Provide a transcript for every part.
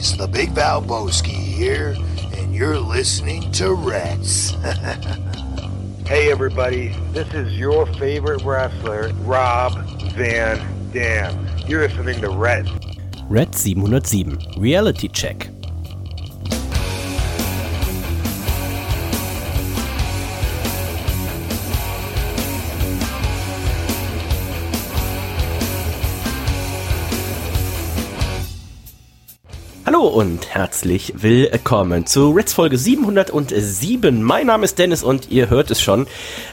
boys, the Big Val Valboski here, and you're listening to Reds. Hey everybody, this is your favorite wrestler, Rob Van Dam. You're listening to Red. Red 707 Reality Check. Hallo und herzlich willkommen zu Reds Folge 707. Mein Name ist Dennis und ihr hört es schon,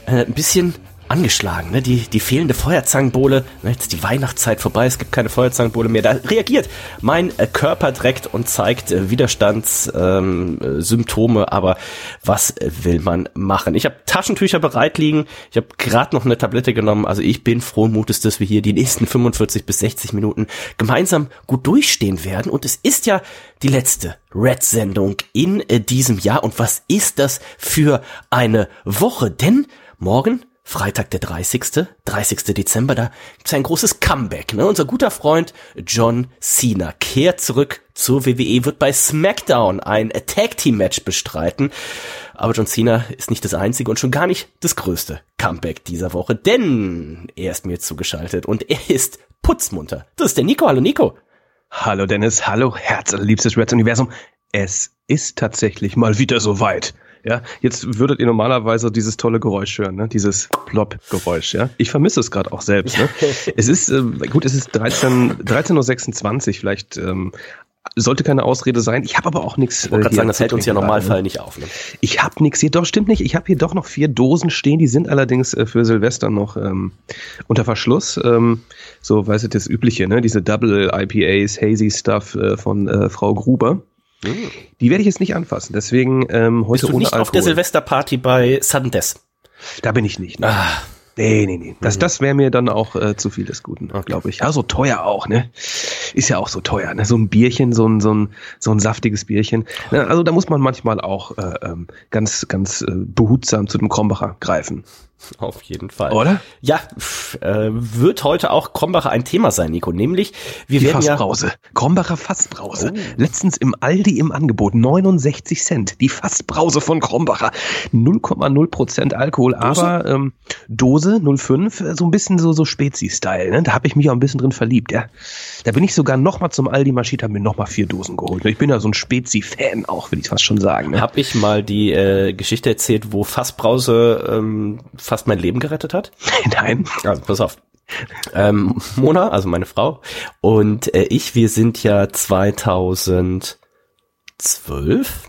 äh, ein bisschen angeschlagen, ne? Die, die fehlende Feuerzangenbowle, ne? jetzt die Weihnachtszeit vorbei, es gibt keine Feuerzangenbowle mehr. Da reagiert mein äh, Körper direkt und zeigt äh, Widerstandssymptome, ähm, aber was äh, will man machen? Ich habe Taschentücher bereit liegen, ich habe gerade noch eine Tablette genommen, also ich bin frohen Mutes, dass wir hier die nächsten 45 bis 60 Minuten gemeinsam gut durchstehen werden und es ist ja die letzte Red-Sendung in äh, diesem Jahr und was ist das für eine Woche? Denn morgen Freitag der 30. 30. Dezember, da gibt's ein großes Comeback. Ne? Unser guter Freund John Cena kehrt zurück zur WWE, wird bei SmackDown ein Tag Team Match bestreiten. Aber John Cena ist nicht das einzige und schon gar nicht das größte Comeback dieser Woche, denn er ist mir zugeschaltet und er ist putzmunter. Das ist der Nico. Hallo Nico. Hallo Dennis, hallo Herz, liebstes Reds Universum. Es ist tatsächlich mal wieder soweit. Ja, jetzt würdet ihr normalerweise dieses tolle Geräusch hören, ne? dieses Plop-Geräusch. Ja, ich vermisse es gerade auch selbst. Ne? es ist äh, gut, es ist 13 13:26 Uhr. Vielleicht ähm, sollte keine Ausrede sein. Ich habe aber auch nichts. Ich wollte gerade äh, sagen, das hält uns ja Normalfall ne? nicht auf. Ne? Ich habe nichts hier. Doch, stimmt nicht. Ich habe hier doch noch vier Dosen stehen. Die sind allerdings äh, für Silvester noch ähm, unter Verschluss. Ähm, so, weißt du, das Übliche, ne? Diese Double IPAs, Hazy Stuff äh, von äh, Frau Gruber. Mhm. Die werde ich jetzt nicht anfassen. Deswegen ähm, heute Bist du ohne nicht Alkohol. auf der Silvesterparty bei Death? Da bin ich nicht. Ne? Ah. Nee, nee, nee. Das, das wäre mir dann auch äh, zu viel des Guten, okay. glaube ich. Ja, so teuer auch, ne? Ist ja auch so teuer, ne? So ein Bierchen, so ein, so ein, so ein saftiges Bierchen. Ne? Also da muss man manchmal auch äh, ähm, ganz, ganz äh, behutsam zu dem Krombacher greifen. Auf jeden Fall. Oder? Ja, pff, äh, wird heute auch Krombacher ein Thema sein, Nico. Nämlich, wir Die werden Fassbrause. ja... Krombacher Fassbrause. Oh. Letztens im Aldi im Angebot. 69 Cent. Die Fassbrause von Krombacher. 0,0 Prozent Alkohol, Dose? aber ähm, Dose 0,5. So ein bisschen so, so Spezi-Style. Ne? Da habe ich mich auch ein bisschen drin verliebt. Ja. Da bin ich sogar noch mal zum Aldi marschiert, habe mir noch mal vier Dosen geholt. Ich bin ja so ein Spezi-Fan auch, will ich fast schon sagen. Ne? Hab ich mal die äh, Geschichte erzählt, wo Fassbrause ähm, fast mein Leben gerettet hat? Nein. Also, pass auf. Ähm, Mona, also meine Frau, und äh, ich, wir sind ja 2012,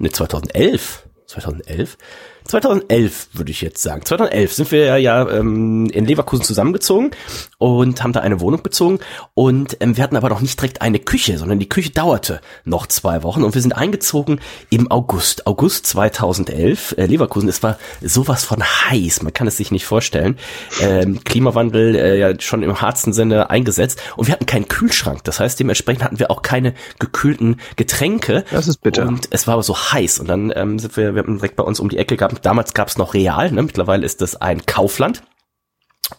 ne 2011, 2011, 2011 würde ich jetzt sagen. 2011 sind wir ja ähm, in Leverkusen zusammengezogen und haben da eine Wohnung bezogen und ähm, wir hatten aber noch nicht direkt eine Küche, sondern die Küche dauerte noch zwei Wochen und wir sind eingezogen im August. August 2011. Äh, Leverkusen, es war sowas von heiß, man kann es sich nicht vorstellen. Ähm, Klimawandel äh, ja schon im hartsten Sinne eingesetzt und wir hatten keinen Kühlschrank. Das heißt, dementsprechend hatten wir auch keine gekühlten Getränke. Das ist bitter. Und es war aber so heiß und dann ähm, sind wir, wir haben direkt bei uns um die Ecke gehabt, damals gab es noch Real, ne? mittlerweile ist das ein Kaufland.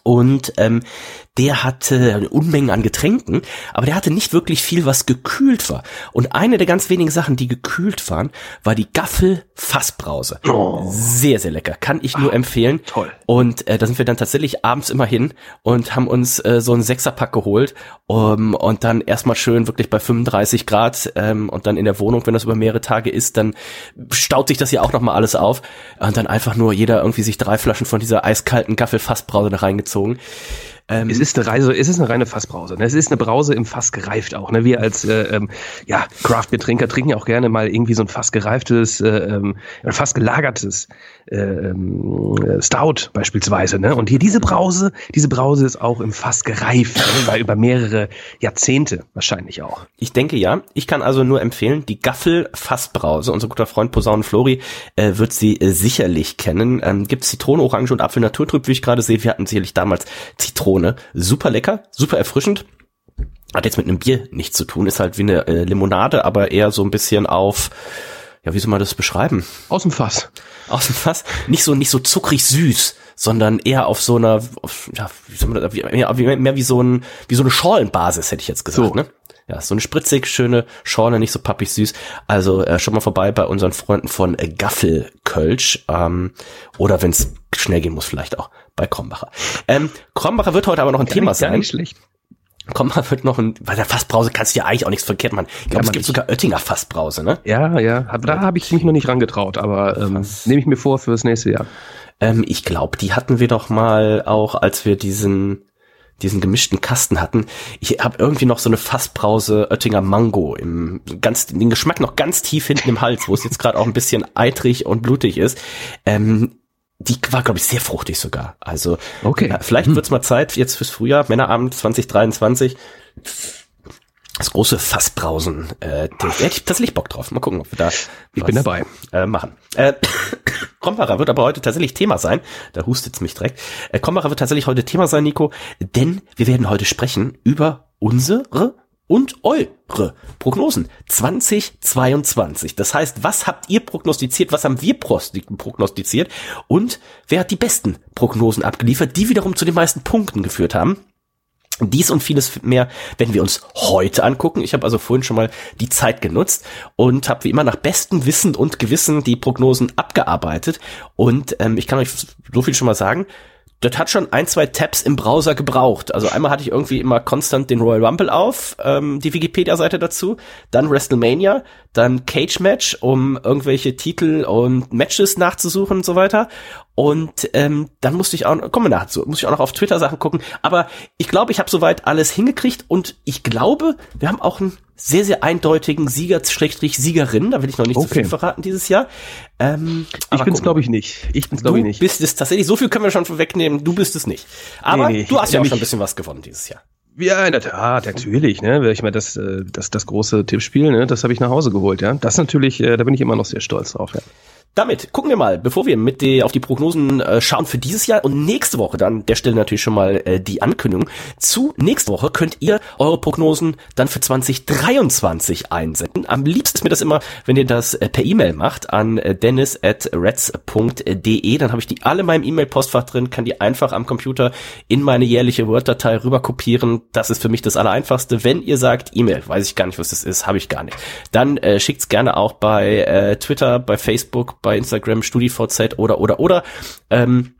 Und ähm, der hatte Unmengen an Getränken, aber der hatte nicht wirklich viel, was gekühlt war. Und eine der ganz wenigen Sachen, die gekühlt waren, war die Gaffel Fassbrause. Oh. Sehr, sehr lecker. Kann ich nur empfehlen. toll. Und äh, da sind wir dann tatsächlich abends immer hin und haben uns äh, so einen Sechserpack geholt um, und dann erstmal schön wirklich bei 35 Grad ähm, und dann in der Wohnung, wenn das über mehrere Tage ist, dann staut sich das ja auch nochmal alles auf. Und dann einfach nur jeder irgendwie sich drei Flaschen von dieser eiskalten Gaffel Fassbrause da reingezogen. Ähm, Es ist eine Reise, es ist eine reine Fassbrause. Ne? Es ist eine Brause im Fass gereift auch. Ne? Wir als äh, ähm, ja, Craft-Getränker trinken ja auch gerne mal irgendwie so ein Fass gereiftes, äh, ähm, Fass gelagertes äh, ähm, Stout beispielsweise. Ne? Und hier diese Brause, diese Brause ist auch im Fass gereift, ne? über mehrere Jahrzehnte wahrscheinlich auch. Ich denke ja. Ich kann also nur empfehlen, die Gaffel Fassbrause, unser guter Freund Posaune Flori äh, wird sie äh, sicherlich kennen. Ähm, gibt Zitrone, Orange und Apfel Naturtrüb, wie ich gerade sehe. Wir hatten sicherlich damals Zitrone. Super lecker, super erfrischend. Hat jetzt mit einem Bier nichts zu tun, ist halt wie eine äh, Limonade, aber eher so ein bisschen auf, ja, wie soll man das beschreiben? Aus dem Fass. Aus dem Fass. Nicht so, nicht so zuckrig süß, sondern eher auf so einer, auf, ja, wie soll man das, mehr, wie, mehr wie so ein, wie so eine Schalenbasis, hätte ich jetzt gesagt, So. ne? ja, so eine spritzig schöne Schorle, nicht so pappig süß. Also äh, schon mal vorbei bei unseren Freunden von äh, Gaffel Kölsch. Ähm, oder wenn es schnell gehen muss, vielleicht auch bei Krombacher. Ähm, Krombacher wird heute aber noch ein Gar Thema nicht, gar sein. nicht schlecht. Krombacher wird noch ein, bei der Fassbrause kannst du ja eigentlich auch nichts verkehrt machen. Ich glaube, es gibt nicht. sogar Oettinger Fassbrause, ne? Ja, ja, hab, da habe ich mich noch nicht rangetraut, aber ähm, nehme ich mir vor fürs nächste Jahr. Ähm, ich glaube, die hatten wir doch mal auch, als wir diesen diesen gemischten Kasten hatten. Ich habe irgendwie noch so eine Fassbrause Oettinger Mango im ganz den Geschmack noch ganz tief hinten im Hals, wo es jetzt gerade auch ein bisschen eitrig und blutig ist. Ähm, die war glaube ich sehr fruchtig sogar. Also Okay. ja, vielleicht wird's mal Zeit jetzt fürs Frühjahr Männerabend 2023 das große Fassbrausen. Äh, da hätte ich tatsächlich Bock drauf. Mal gucken, ob wir da Ich bin dabei. Äh, machen. Äh, Krombacher wird aber heute tatsächlich Thema sein. Da hustet's mich direkt. Äh, Krombacher wird tatsächlich heute Thema sein, Nico, denn wir werden heute sprechen über unsere und eure Prognosen 2022. Das heißt, was habt ihr prognostiziert, was haben wir prognostiziert und wer hat die besten Prognosen abgeliefert, die wiederum zu den meisten Punkten geführt haben? Dies und vieles mehr werden wir uns heute angucken. Ich habe also vorhin schon mal die Zeit genutzt und habe wie immer nach bestem Wissen und Gewissen die Prognosen abgearbeitet. Und ähm, ich kann euch so viel schon mal sagen. Das hat schon ein, zwei Tabs im Browser gebraucht. Also einmal hatte ich irgendwie immer konstant den Royal Rumble auf, ähm, die Wikipedia-Seite dazu, dann WrestleMania, dann Cage Match, um irgendwelche Titel und Matches nachzusuchen und so weiter. Und ähm, dann musste ich auch, kommen wir nachher zu, muss ich auch noch auf Twitter Sachen gucken. Aber ich glaube, ich habe soweit alles hingekriegt und ich glaube, wir haben auch einen sehr, sehr eindeutigen Sieger, Schrägstrich Siegerin. Da will ich noch nicht zu Okay. viel verraten dieses Jahr. Ähm, Ich bin's glaube ich nicht. Ich bin's Du glaube ich nicht. bist es tatsächlich, so viel können wir schon vorwegnehmen, du bist es nicht. Aber Nee, nee, du hast ja auch schon ein bisschen was gewonnen dieses Jahr. Ja, in der Tat, natürlich, ne? Ich meine, das, äh, das, das große Tippspiel, ne, das habe ich nach Hause geholt, ja. Das natürlich, äh, da bin ich immer noch sehr stolz drauf, ja. Damit gucken wir mal, bevor wir mit die, auf die Prognosen äh, schauen für dieses Jahr und nächste Woche dann, an der Stelle natürlich schon mal äh, die Ankündigung. Zu nächste Woche könnt ihr eure Prognosen dann für 2023 einsenden. Am liebsten ist mir das immer, wenn ihr das äh, per E-Mail macht an äh, dennis at reds.de. Dann habe ich die alle in meinem E-Mail-Postfach drin, kann die einfach am Computer in meine jährliche Word-Datei rüber kopieren. Das ist für mich das Allereinfachste. Wenn ihr sagt E-Mail, weiß ich gar nicht, was das ist, habe ich gar nicht. Dann äh, schickt's gerne auch bei äh, Twitter, bei Facebook, bei Instagram, StudiVZ oder oder oder. Ähm,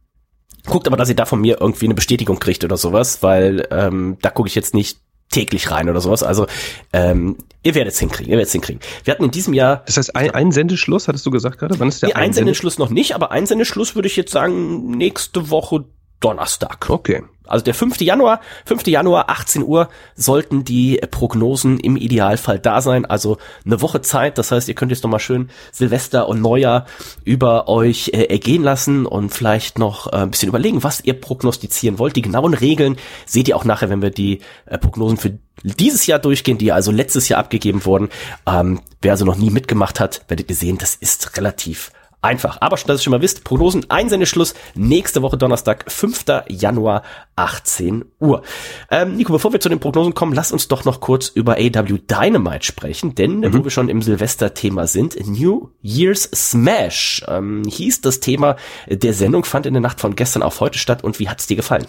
guckt aber, dass ihr da von mir irgendwie eine Bestätigung kriegt oder sowas, weil ähm, da gucke ich jetzt nicht täglich rein oder sowas. Also ähm, ihr werdet es hinkriegen, ihr werdet es hinkriegen. Wir hatten in diesem Jahr Das heißt, ein, ein Sendeschluss, hattest du gesagt gerade? Wann ist der nee, Einsendeschluss? Einsendeschluss noch nicht, aber Einsendeschluss würde ich jetzt sagen nächste Woche Donnerstag. Okay. Also der 5. Januar, 5. Januar, 18 Uhr sollten die Prognosen im Idealfall da sein. Also eine Woche Zeit. Das heißt, ihr könnt jetzt noch mal schön Silvester und Neujahr über euch äh, ergehen lassen und vielleicht noch äh, ein bisschen überlegen, was ihr prognostizieren wollt. Die genauen Regeln seht ihr auch nachher, wenn wir die äh, Prognosen für dieses Jahr durchgehen, die also letztes Jahr abgegeben wurden. Ähm, wer also noch nie mitgemacht hat, werdet ihr sehen, das ist relativ Einfach. Aber schon, dass ihr schon mal wisst, Prognosen, Einsendeschluss nächste Woche Donnerstag, 5. Januar, 18 Uhr. Ähm, Nico, bevor wir zu den Prognosen kommen, lass uns doch noch kurz über AW Dynamite sprechen, denn wo wir schon im Silvester-Thema sind, New Year's Smash ähm, hieß das Thema der Sendung, fand in der Nacht von gestern auf heute statt und wie hat's dir gefallen?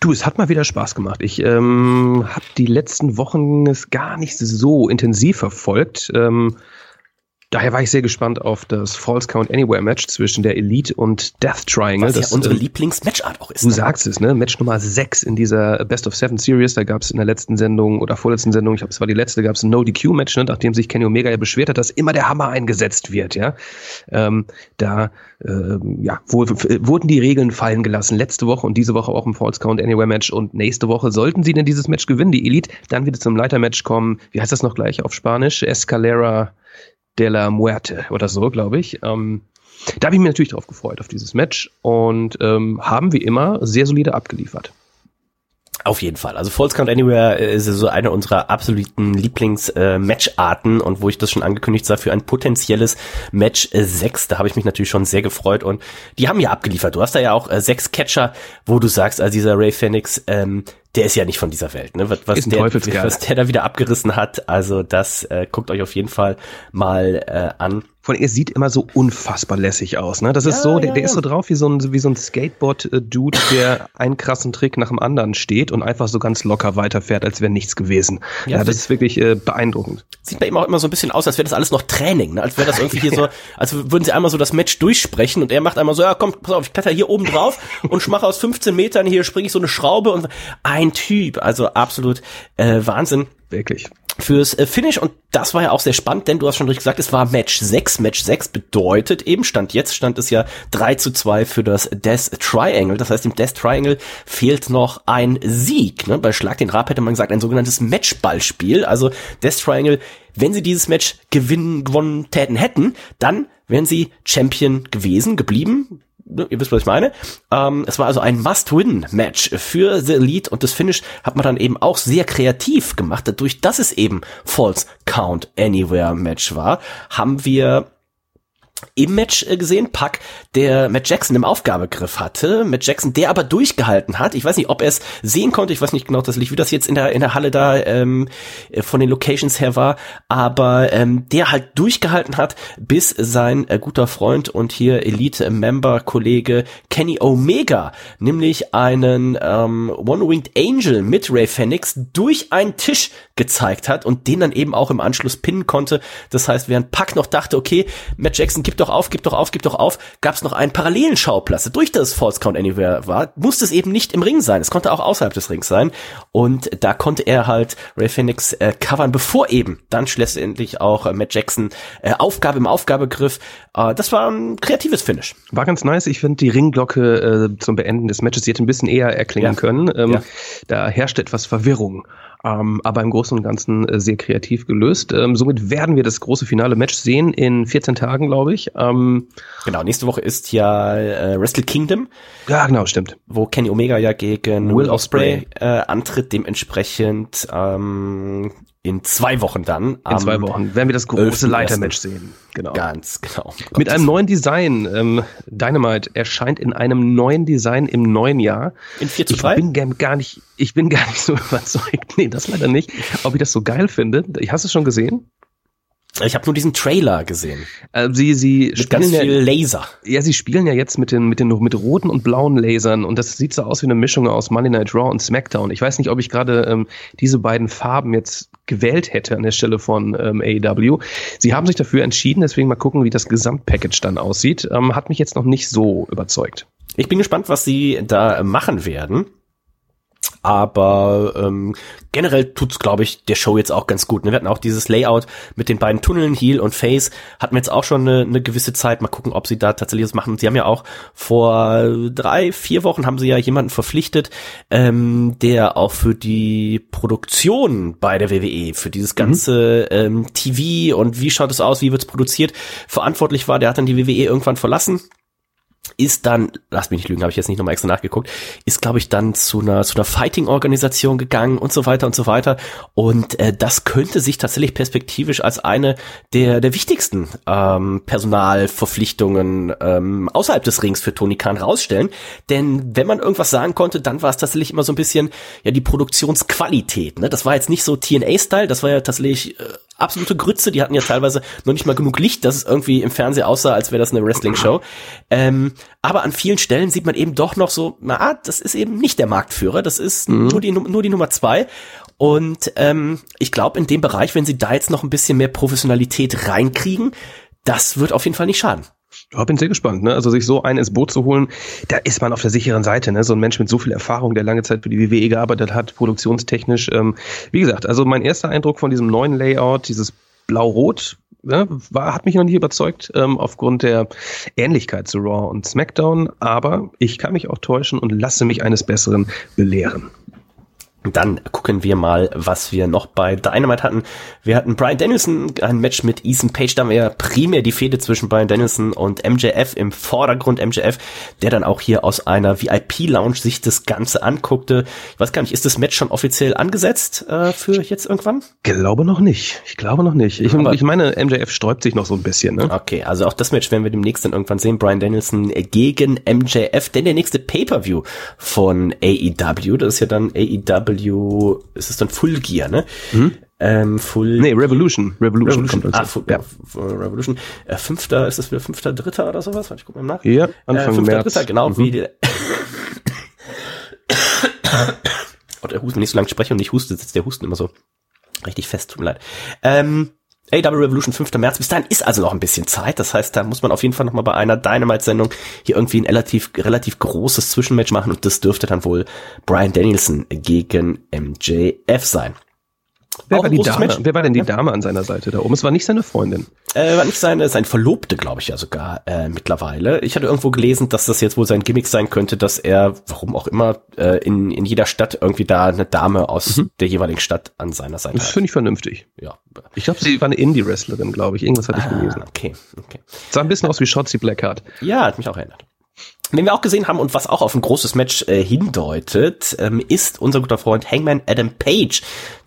Du, es hat mal wieder Spaß gemacht. Ich ähm, habe die letzten Wochen es gar nicht so intensiv verfolgt. Ähm, daher war ich sehr gespannt auf das False Count Anywhere Match zwischen der Elite und Death Triangle. Was das, ja unsere ähm, Lieblings-Matchart auch ist. Du ne? sagst es, ne? Match Nummer 6 in dieser Best of Seven Series. Da gab es in der letzten Sendung oder vorletzten Sendung, ich glaube, es war die letzte, gab es ein No-DQ-Match, ne? nachdem sich Kenny Omega ja beschwert hat, dass immer der Hammer eingesetzt wird, ja. Ähm, da ähm, ja, wo, wurden die Regeln fallen gelassen. Letzte Woche und diese Woche auch im False Count Anywhere Match. Und nächste Woche sollten sie denn dieses Match gewinnen, die Elite, dann wird es zum Leitermatch kommen. Wie heißt das noch gleich auf Spanisch? Escalera de la Muerte oder so, glaube ich. Ähm, da habe ich mich natürlich drauf gefreut, auf dieses Match. Und ähm, haben wie immer sehr solide abgeliefert. Auf jeden Fall. Also False Count Anywhere äh, ist so eine unserer absoluten Lieblings-Matcharten und wo ich das schon angekündigt sah für ein potenzielles Match äh, 6, da habe ich mich natürlich schon sehr gefreut und die haben ja abgeliefert. Du hast da ja auch äh, sechs Catcher, wo du sagst, also dieser Ray Phoenix, ähm, der ist ja nicht von dieser Welt, ne? Was, was, der, was der da wieder abgerissen hat, also das äh, guckt euch auf jeden Fall mal äh, an. Allem, er sieht immer so unfassbar lässig aus. Ne? Das ist Ja, so, der, ja, der ja. ist so drauf wie so ein, wie so ein Skateboard-Dude, der einen krassen Trick nach dem anderen steht und einfach so ganz locker weiterfährt, als wäre nichts gewesen. Ja, Ja, das ist wirklich äh, beeindruckend. Sieht bei ihm auch immer so ein bisschen aus, als wäre das alles noch Training, ne? als wäre das irgendwie hier so, als würden sie einmal so das Match durchsprechen und er macht einmal so, ja komm, pass auf, ich kletter hier oben drauf und mache aus 15 Metern, hier springe ich so eine Schraube und ein Typ, also absolut äh, Wahnsinn Wirklich. fürs äh, Finish und das war ja auch sehr spannend, denn du hast schon richtig gesagt, es war Match 6. Match 6 bedeutet eben, stand jetzt, stand es ja 3 zu 2 für das Death Triangle. Das heißt, im Death Triangle fehlt noch ein Sieg. Ne? Bei Schlag den Rab hätte man gesagt, ein sogenanntes Matchballspiel. Also Death Triangle, wenn sie dieses Match gewinnen, gewonnen täten hätten, dann wären sie Champion gewesen, geblieben. Ihr wisst, was ich meine. Ähm, es war also ein Must-Win-Match für The Elite und das Finish hat man dann eben auch sehr kreativ gemacht. Dadurch, dass es eben False Count Anywhere Match war, haben wir im Match äh, gesehen, Pack, der Matt Jackson im Aufgabegriff hatte. Matt Jackson, der aber durchgehalten hat. Ich weiß nicht, ob er es sehen konnte. Ich weiß nicht genau das Licht, wie das jetzt in der, in der Halle da ähm, äh, von den Locations her war. Aber ähm, der halt durchgehalten hat, bis sein äh, guter Freund und hier Elite-Member-Kollege Kenny Omega, nämlich einen ähm, One-Winged Angel mit Ray Phoenix durch einen Tisch gezeigt hat und den dann eben auch im Anschluss pinnen konnte. Das heißt, während Pack noch dachte, okay, Matt Jackson, gib doch auf, gib doch auf, gib doch auf, gab es noch einen parallelen Schauplatz. Durch das False Count Anywhere war, musste es eben nicht im Ring sein. Es konnte auch außerhalb des Rings sein. Und da konnte er halt Ray Phoenix äh, covern, bevor eben dann schlussendlich auch äh, Matt Jackson äh, Aufgabe im Aufgabegriff. Äh, das war ein kreatives Finish. War ganz nice. Ich finde die Ringglocke äh, zum Beenden des Matches, die hätte ein bisschen eher erklingen Ja. können. Ähm, Ja. Da herrschte etwas Verwirrung. Ähm, aber im Großen und Ganzen äh, sehr kreativ gelöst. Ähm, somit werden wir das große finale Match sehen in 14 Tagen, glaube ich. Ähm, Genau, nächste Woche ist ja äh, Wrestle Kingdom. ja, genau, stimmt. wo Kenny Omega ja gegen Will Will Ospreay äh, antritt, dementsprechend ähm, in zwei Wochen dann. In zwei Wochen werden wir das große 11.1.. Leitermatch sehen. Genau. Ganz genau. Mit einem neuen Design. Ähm, Dynamite erscheint in einem neuen Design im neuen Jahr. in 4 zu Ich 3? bin gar- nicht, ich bin gar nicht so überzeugt. Nee, das leider nicht. Ob ich das so geil finde. Hast du es schon gesehen? Ich habe nur diesen Trailer gesehen. Äh, sie, sie Mit ganz spielen ja, viel Laser. ja, sie spielen ja jetzt mit den, mit den mit roten und blauen Lasern und das sieht so aus wie eine Mischung aus Monday Night Raw und SmackDown. Ich weiß nicht, ob ich gerade ähm, diese beiden Farben jetzt gewählt hätte an der Stelle von ähm, AEW. Sie haben sich dafür entschieden, deswegen mal gucken, wie das Gesamtpackage dann aussieht. Ähm, hat mich jetzt noch nicht so überzeugt. Ich bin gespannt, was sie da machen werden. Aber ähm, generell tut's, glaube ich, der Show jetzt auch ganz gut. Ne? Wir hatten auch dieses Layout mit den beiden Tunneln, Heel und Face, hatten wir jetzt auch schon eine, eine gewisse Zeit. Mal gucken, ob sie da tatsächlich was machen. Sie haben ja auch vor drei, vier Wochen haben sie ja jemanden verpflichtet, ähm, der auch für die Produktion bei der WWE, für dieses ganze ähm, TV und wie schaut es aus, wie wird's produziert, verantwortlich war. Der hat dann die WWE irgendwann verlassen ist dann, lass mich nicht lügen, habe ich jetzt nicht nochmal extra nachgeguckt, ist, glaube ich, dann zu einer, zu einer Fighting-Organisation gegangen und so weiter und so weiter. Und äh, das könnte sich tatsächlich perspektivisch als eine der, der wichtigsten ähm, Personalverpflichtungen ähm, außerhalb des Rings für Tony Khan rausstellen. Denn wenn man irgendwas sagen konnte, dann war es tatsächlich immer so ein bisschen ja die Produktionsqualität. Ne? Das war jetzt nicht so TNA-Style, das war ja tatsächlich äh, absolute Grütze. Die hatten ja teilweise noch nicht mal genug Licht, dass es irgendwie im Fernsehen aussah, als wäre das eine Wrestling-Show. Ähm, aber an vielen Stellen sieht man eben doch noch so, na, ah, das ist eben nicht der Marktführer, das ist nur, die, Nu- nur die Nummer zwei. Und ähm, ich glaube, in dem Bereich, wenn sie da jetzt noch ein bisschen mehr Professionalität reinkriegen, das wird auf jeden Fall nicht schaden. Ja, bin sehr gespannt. Ne? Also sich so einen ins Boot zu holen, da ist man auf der sicheren Seite. Ne? So ein Mensch mit so viel Erfahrung, der lange Zeit für die WWE gearbeitet hat, produktionstechnisch. Ähm, wie gesagt, also mein erster Eindruck von diesem neuen Layout, dieses Blau-Rot, ne, war, hat mich noch nicht überzeugt ähm, aufgrund der Ähnlichkeit zu Raw und SmackDown. Aber ich kann mich auch täuschen und lasse mich eines Besseren belehren. Dann gucken wir mal, was wir noch bei Dynamite hatten. Wir hatten Brian Danielson, ein Match mit Ethan Page, da haben wir ja primär die Fehde zwischen Brian Danielson und MJF im Vordergrund. MJF, der dann auch hier aus einer VIP-Lounge sich das Ganze anguckte. Ich weiß gar nicht, ist das Match schon offiziell angesetzt äh, für jetzt irgendwann? Glaube noch nicht. Ich glaube noch nicht. Ich, ich meine, MJF sträubt sich noch so ein bisschen. Ne? Okay, also auch das Match werden wir demnächst dann irgendwann sehen. Brian Danielson gegen MJF, denn der nächste Pay-Per-View von AEW, das ist ja dann AEW, ist es dann Full Gear, ne? Ähm, Full. Nee, Revolution. Revolution, Revolution. kommt Ah, Full, ja. Revolution. Äh, fünfter, ist das wieder fünfter, dritter oder sowas? Warte, ich guck mal nach. ja, Äh, Anfang fünfter, März. dritter, genau, Mhm. wie die, Oh, der Husten, wenn ich so lange spreche und nicht huste, sitzt der Husten immer so richtig fest, tut mir leid. Ähm, AW Revolution 5. März, bis dahin ist also noch ein bisschen Zeit. Das heißt, da muss man auf jeden Fall noch mal bei einer Dynamite-Sendung hier irgendwie ein relativ, relativ großes Zwischenmatch machen und das dürfte dann wohl Brian Danielson gegen MJF sein. Wer war, die Dame, Match. wer war denn die Dame an seiner Seite da oben? Es war nicht seine Freundin. Äh, war nicht seine, sein Verlobte, glaube ich ja sogar äh, mittlerweile. Ich hatte irgendwo gelesen, dass das jetzt wohl sein Gimmick sein könnte, dass er, warum auch immer, äh, in, in jeder Stadt irgendwie da eine Dame aus der jeweiligen Stadt an seiner Seite Das hat. finde ich vernünftig. Ja. Ich glaube, sie war eine Indie-Wrestlerin, glaube ich. Irgendwas hatte ich gelesen. Ah, okay, okay. Sah ein bisschen aus wie Shotzi Blackheart. Ja, hat mich auch erinnert. Wen wir auch gesehen haben und was auch auf ein großes Match äh, hindeutet, ähm, ist unser guter Freund Hangman Adam Page.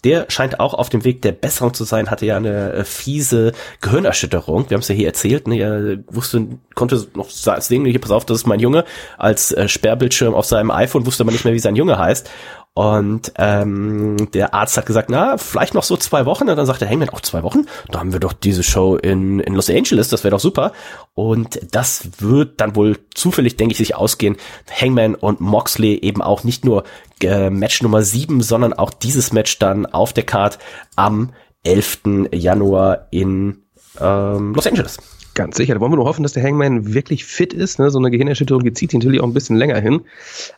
Der scheint auch auf dem Weg der Besserung zu sein, hatte ja eine äh, fiese Gehirnerschütterung. Wir haben es ja hier erzählt, ne? er wusste, konnte noch sehen, hier, pass auf, das ist mein Junge, als äh, Sperrbildschirm auf seinem iPhone, wusste aber nicht mehr, wie sein Junge heißt. Und ähm, der Arzt hat gesagt, na, vielleicht noch so zwei Wochen. Und dann sagte Hangman, auch zwei Wochen? Da haben wir doch diese Show in, in Los Angeles, das wäre doch super. Und das wird dann wohl zufällig, denke ich, sich ausgehen. Hangman und Moxley eben auch nicht nur äh, Match Nummer sieben, sondern auch dieses Match dann auf der Card am 11. Januar in ähm, Los Angeles. Ganz sicher. Da wollen wir nur hoffen, dass der Hangman wirklich fit ist. Ne? So eine Gehirnerschütterung, die zieht ihn natürlich auch ein bisschen länger hin.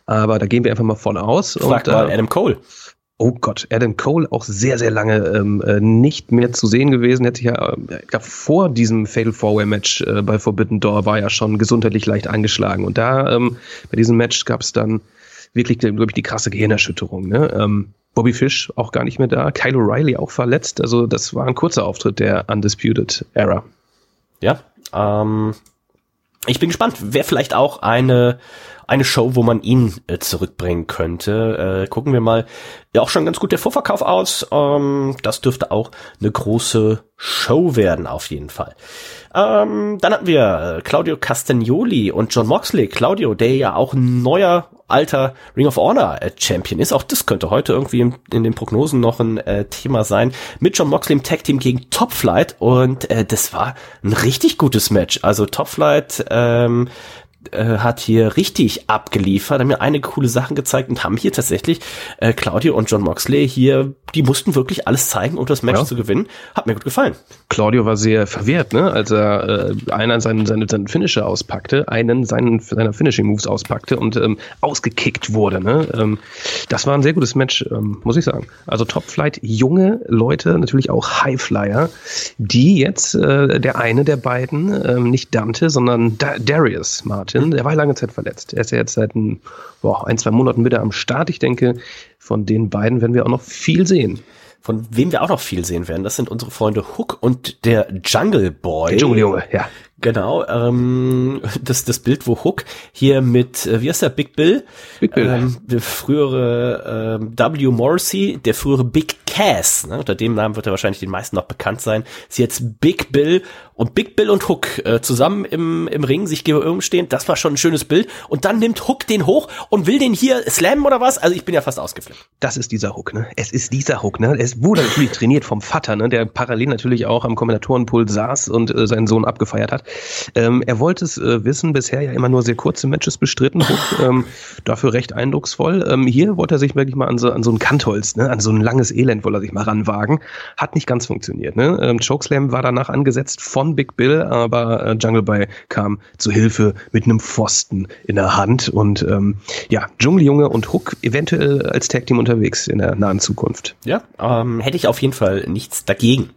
Aber da gehen wir einfach mal von aus. Frag Und, mal äh, Adam Cole. Oh Gott, Adam Cole auch sehr, sehr lange ähm, äh, nicht mehr zu sehen gewesen. Hätte ja, äh, ich glaube, vor diesem Fatal Four-Way Match äh, bei Forbidden Door war er schon gesundheitlich leicht angeschlagen. Und da ähm, bei diesem Match gab es dann wirklich, glaube ich, die krasse Gehirnerschütterung. Ne? Ähm, Bobby Fish auch gar nicht mehr da, Kyle O'Reilly auch verletzt. Also das war ein kurzer Auftritt der Undisputed Era. Ja, ähm, ich bin gespannt. Wäre vielleicht auch eine eine Show, wo man ihn äh, zurückbringen könnte. Äh, gucken wir mal. Ja, auch schon ganz gut der Vorverkauf aus. Ähm, das dürfte auch eine große Show werden, auf jeden Fall. Ähm, dann hatten wir äh, Claudio Castagnoli und John Moxley. Claudio, der ja auch ein neuer alter Ring of Honor äh, Champion ist. Auch das könnte heute irgendwie in, in den Prognosen noch ein äh, Thema sein. Mit John Moxley im Tag Team gegen Top Flight und äh, das war ein richtig gutes Match. Also Top Flight ähm, äh, hat hier richtig abgeliefert, haben mir eine coole Sachen gezeigt und haben hier tatsächlich äh, Claudio und John Moxley hier, die mussten wirklich alles zeigen, um das Match Ja. zu gewinnen. Hat mir gut gefallen. Claudio war sehr verwehrt, ne, als er äh, einen seinen, seinen, seinen Finisher auspackte, einen seinen, seiner Finishing Moves auspackte und ähm, ausgekickt wurde. Ne? Ähm, das war ein sehr gutes Match, ähm, muss ich sagen. Also Top Flight, junge Leute, natürlich auch Highflyer, die jetzt äh, der eine der beiden, ähm, nicht Dante, sondern da Darius Martin, der war lange Zeit verletzt. Er ist ja jetzt seit ein, boah, ein, zwei Monaten wieder am Start. Ich denke, von den beiden werden wir auch noch viel sehen. Von wem wir auch noch viel sehen werden, das sind unsere Freunde Hook und der Jungle Boy. Der Junge, ja. Genau, ähm, das, das Bild, wo Hook hier mit, äh, wie heißt der, Big Bill? Big Bill. Ähm, der frühere ähm, W. Morrissey, der frühere Big Cass, ne? unter dem Namen wird er wahrscheinlich den meisten noch bekannt sein, ist jetzt Big Bill und Big Bill und Hook äh, zusammen im, im Ring sich gegenüber stehen, das war schon ein schönes Bild und dann nimmt Hook den hoch und will den hier slammen oder was? Also ich bin ja fast ausgeflippt. Das ist dieser Hook, ne? Es ist dieser Hook, ne? Es wurde natürlich trainiert vom Vater, ne? Der parallel natürlich auch am Kommentatorenpult saß und äh, seinen Sohn abgefeiert hat. Ähm, er wollte es äh, wissen, bisher ja immer nur sehr kurze Matches bestritten, Hook, ähm, dafür recht eindrucksvoll. Ähm, hier wollte er sich wirklich mal an so, an so ein Kantholz, ne? An so ein langes Elend wollte er sich mal ranwagen. Hat nicht ganz funktioniert, ne? Ähm, Chokeslam war danach angesetzt von Big Bill, aber äh, Jungle Boy kam zu Hilfe mit einem Pfosten in der Hand und ähm, ja, Dschungeljunge und Hook eventuell als Tag Team unterwegs in der nahen Zukunft. Ja, ähm, hätte ich auf jeden Fall nichts dagegen.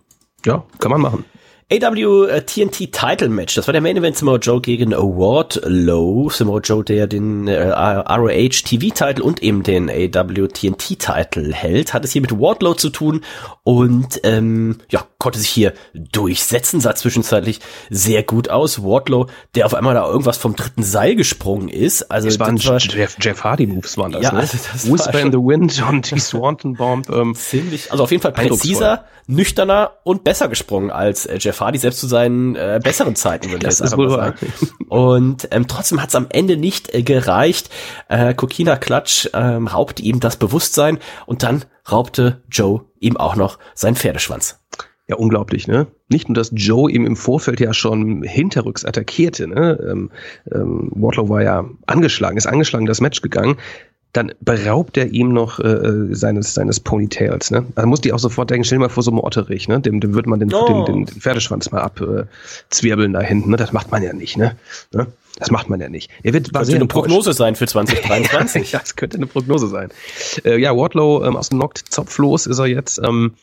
Ja, kann man machen. AW äh, TNT Title Match. Das war der Main Event Samoa Joe gegen Wardlow. Samoa Joe, der den äh, ROH TV Title und eben den AW TNT Title hält, hat es hier mit Wardlow zu tun und ähm, ja konnte sich hier durchsetzen. Sah zwischenzeitlich sehr gut aus. Wardlow, der auf einmal da irgendwas vom dritten Seil gesprungen ist. Also Das waren das war Jeff, Jeff Hardy Moves waren das, Ja, ne? also das Whisper in the Wind und die Swanton Bomb. Ähm, ziemlich, also auf jeden Fall präziser, nüchterner und besser gesprungen als äh, Jeff Hardy selbst zu seinen äh, besseren Zeiten, würde ich jetzt wohl sagen. Und ähm, trotzdem hat es am Ende nicht äh, gereicht. Äh, Kokina Klatsch ähm, raubte ihm das Bewusstsein und dann raubte Joe ihm auch noch seinen Pferdeschwanz. Ja, unglaublich, ne? Nicht nur, dass Joe ihm im Vorfeld ja schon hinterrücks attackierte, ne? Ähm, ähm, Wardlow war ja angeschlagen, ist angeschlagen das Match gegangen. Dann beraubt er ihm noch äh, seines, seines Ponytails, ne? Da musste ich auch sofort denken, stell dir mal vor, so Motterich, ne? Dem, dem würde man den, Oh. den, den, Pferdeschwanz mal abzwirbeln äh, da hinten, ne? Das macht man ja nicht, ne? ne? Das macht man ja nicht. Er wird Könnte eine. Prognose sein für 2023. ja, das könnte eine Prognose sein. Äh, ja, Wardlow ähm, aus dem Knocked zopflos ist er jetzt. Ähm,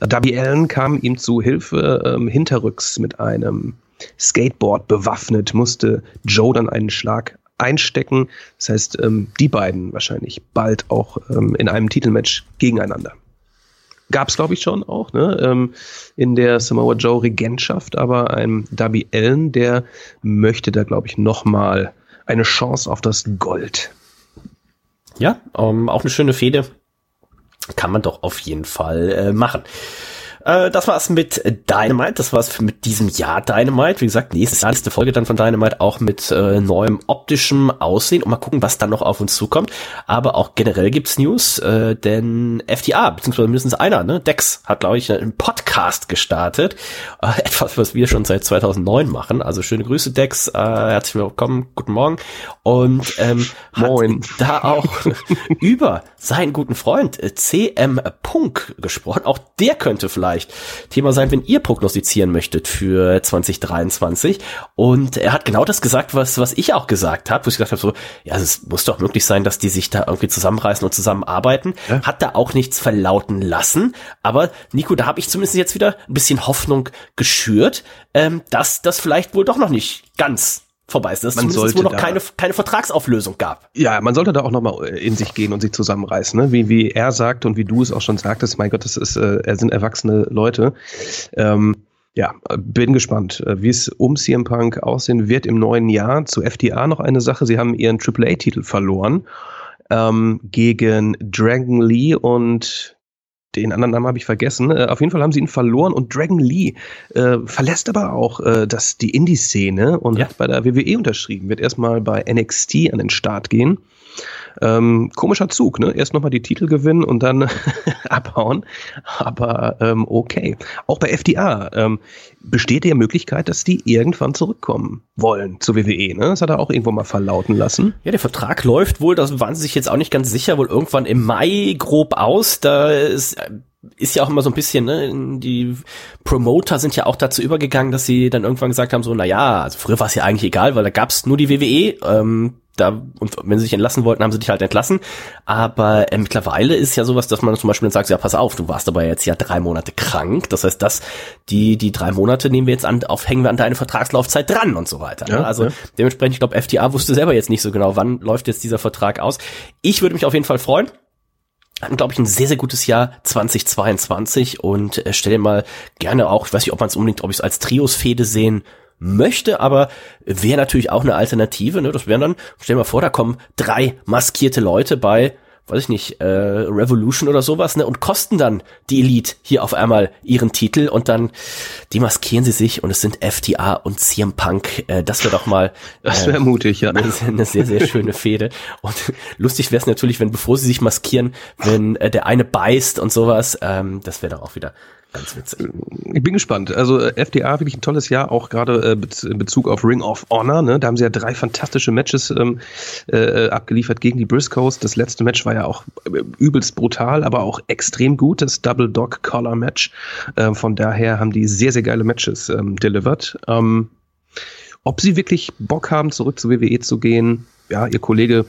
Darby Allen kam ihm zu Hilfe ähm, hinterrücks mit einem Skateboard bewaffnet, musste Joe dann einen Schlag einstecken. Das heißt, ähm, die beiden wahrscheinlich bald auch ähm, in einem Titelmatch gegeneinander. Gab es, glaube ich, schon auch, ne? Ähm, in der Samoa Joe Regentschaft, aber ein Darby Allen, der möchte da, glaube ich, nochmal eine Chance auf das Gold. Ja, ähm, auch eine schöne Fehde. Kann man doch auf jeden Fall äh, machen. Äh, das war's mit Dynamite. Das war's mit diesem Jahr Dynamite. Wie gesagt, nächstes Jahr nächste Folge dann von Dynamite auch mit äh, neuem optischem Aussehen und mal gucken, was dann noch auf uns zukommt. Aber auch generell gibt's News, äh, denn FTA, beziehungsweise mindestens einer, ne, Dex hat, glaube ich, einen Podcast gestartet. Äh, etwas, was wir schon seit 2009 machen. Also schöne Grüße, Dex. Äh, herzlich willkommen. Guten Morgen. Und ähm, hat Moin. da auch über seinen guten Freund äh, CM Punk gesprochen. Auch der könnte vielleicht Thema sein, wenn ihr prognostizieren möchtet für 2023. Und er hat genau das gesagt, was, was ich auch gesagt habe, wo ich gesagt habe, so, ja, es muss doch möglich sein, dass die sich da irgendwie zusammenreißen und zusammenarbeiten. Hat da auch nichts verlauten lassen. Aber Nico, da habe ich zumindest jetzt wieder ein bisschen Hoffnung geschürt, ähm, dass das vielleicht wohl doch noch nicht ganz vorbei ist, dass es Man sollte noch da- keine, keine Vertragsauflösung gab. Ja, man sollte da auch nochmal in sich gehen und sich zusammenreißen, ne? wie, wie er sagt und wie du es auch schon sagtest. Mein Gott, das ist, äh, er sind erwachsene Leute. Ähm, ja, bin gespannt, äh, wie es um CM Punk aussehen wird im neuen Jahr. Zu FDA noch eine Sache. Sie haben ihren AAA-Titel verloren ähm, gegen Dragon Lee und den anderen Namen habe ich vergessen. Äh, auf jeden Fall haben sie ihn verloren und Dragon Lee äh, verlässt aber auch äh, das, die Indie-Szene und Ja. hat bei der WWE unterschrieben. Wird erstmal bei NXT an den Start gehen. Ähm, komischer Zug, ne? Erst nochmal die Titel gewinnen und dann abhauen. Aber ähm, okay. Auch bei FDA ähm, besteht die Möglichkeit, dass die irgendwann zurückkommen wollen zur WWE. Ne? Das hat er auch irgendwo mal verlauten lassen. Ja, der Vertrag läuft wohl, da waren sie sich jetzt auch nicht ganz sicher, wohl irgendwann im Mai grob aus. Da ist, ist ja auch immer so ein bisschen, ne, die Promoter sind ja auch dazu übergegangen, dass sie dann irgendwann gesagt haben, so, na ja, also früher war es ja eigentlich egal, weil da gab's nur die WWE, ähm, da, und wenn sie sich entlassen wollten, haben sie dich halt entlassen. Aber äh, mittlerweile ist ja sowas, dass man zum Beispiel dann sagt, ja, pass auf, du warst aber jetzt ja drei Monate krank. Das heißt, das, die, die drei Monate nehmen wir jetzt an, aufhängen wir an deine Vertragslaufzeit dran und so weiter. ne? Ja, Also ja. dementsprechend, ich glaube, FTA wusste selber jetzt nicht so genau, wann läuft jetzt dieser Vertrag aus. Ich würde mich auf jeden Fall freuen. Hatten, glaube ich, ein sehr, sehr gutes Jahr 2022 und äh, stell dir mal gerne auch, ich weiß nicht, ob man es unbedingt, ob ich es als Trios-Fehde sehen möchte, aber wäre natürlich auch eine Alternative. Ne? Das wären dann, stell dir mal vor, da kommen drei maskierte Leute bei, weiß ich nicht, äh, Revolution oder sowas, ne, und kosten dann die Elite hier auf einmal ihren Titel und dann demaskieren sie sich und es sind FTA und CM Punk. Äh, das wäre doch mal Das äh, wäre mutig, ja. eine, sehr- eine sehr, sehr schöne Fehde. Und lustig wäre es natürlich, wenn, bevor sie sich maskieren, wenn äh, der eine beißt und sowas, ähm, das wäre doch auch wieder ganz witzig. Ich bin gespannt. Also äh, FDA wirklich ein tolles Jahr, auch gerade äh, in Bezug auf Ring of Honor. Ne? Da haben sie ja drei fantastische Matches ähm, äh, abgeliefert gegen die Briscoes. Das letzte Match war ja auch äh, übelst brutal, aber auch extrem gut, das Double Dog Collar Match. Ähm, von daher haben die sehr, sehr geile Matches ähm, delivered. Ähm, ob sie wirklich Bock haben, zurück zur WWE zu gehen, ja, ihr Kollege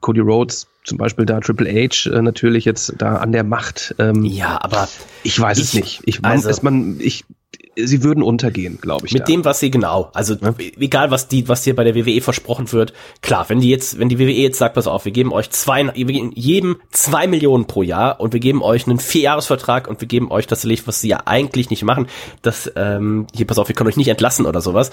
Cody Rhodes, zum Beispiel da Triple H äh, natürlich jetzt da an der Macht. Ähm, Ja, aber ich weiß es Ich- nicht. Ich, man, also- es, man, ich, sie würden untergehen, glaube ich. mit da. dem, was sie genau, also egal was die, was dir bei der WWE versprochen wird, klar, wenn die jetzt, wenn die WWE jetzt sagt, pass auf, wir geben euch zwei, wir geben jedem zwei Millionen pro Jahr und wir geben euch einen Vierjahresvertrag und wir geben euch das Licht, was sie ja eigentlich nicht machen, das, ähm, hier, pass auf, wir können euch nicht entlassen oder sowas.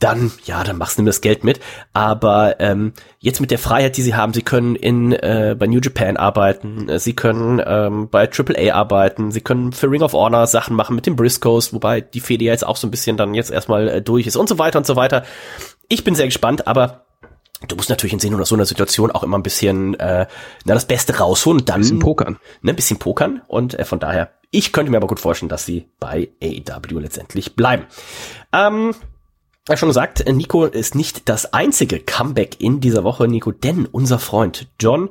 Dann, ja, dann machst du das Geld mit. Aber ähm, jetzt mit der Freiheit, die sie haben, sie können in äh, bei New Japan arbeiten, äh, sie können ähm, bei AAA arbeiten, sie können für Ring of Honor Sachen machen mit den Briscoes, wobei die Fede ja jetzt auch so ein bisschen dann jetzt erstmal äh, durch ist und so weiter und so weiter. Ich bin sehr gespannt, aber du musst natürlich in so einer Situation auch immer ein bisschen äh, na, das Beste rausholen und dann ein bisschen pokern. Ne, ein bisschen pokern und äh, von daher, ich könnte mir aber gut vorstellen, dass sie bei AEW letztendlich bleiben. Ähm, ja, schon gesagt, Nico ist nicht das einzige Comeback in dieser Woche, Nico, denn unser Freund John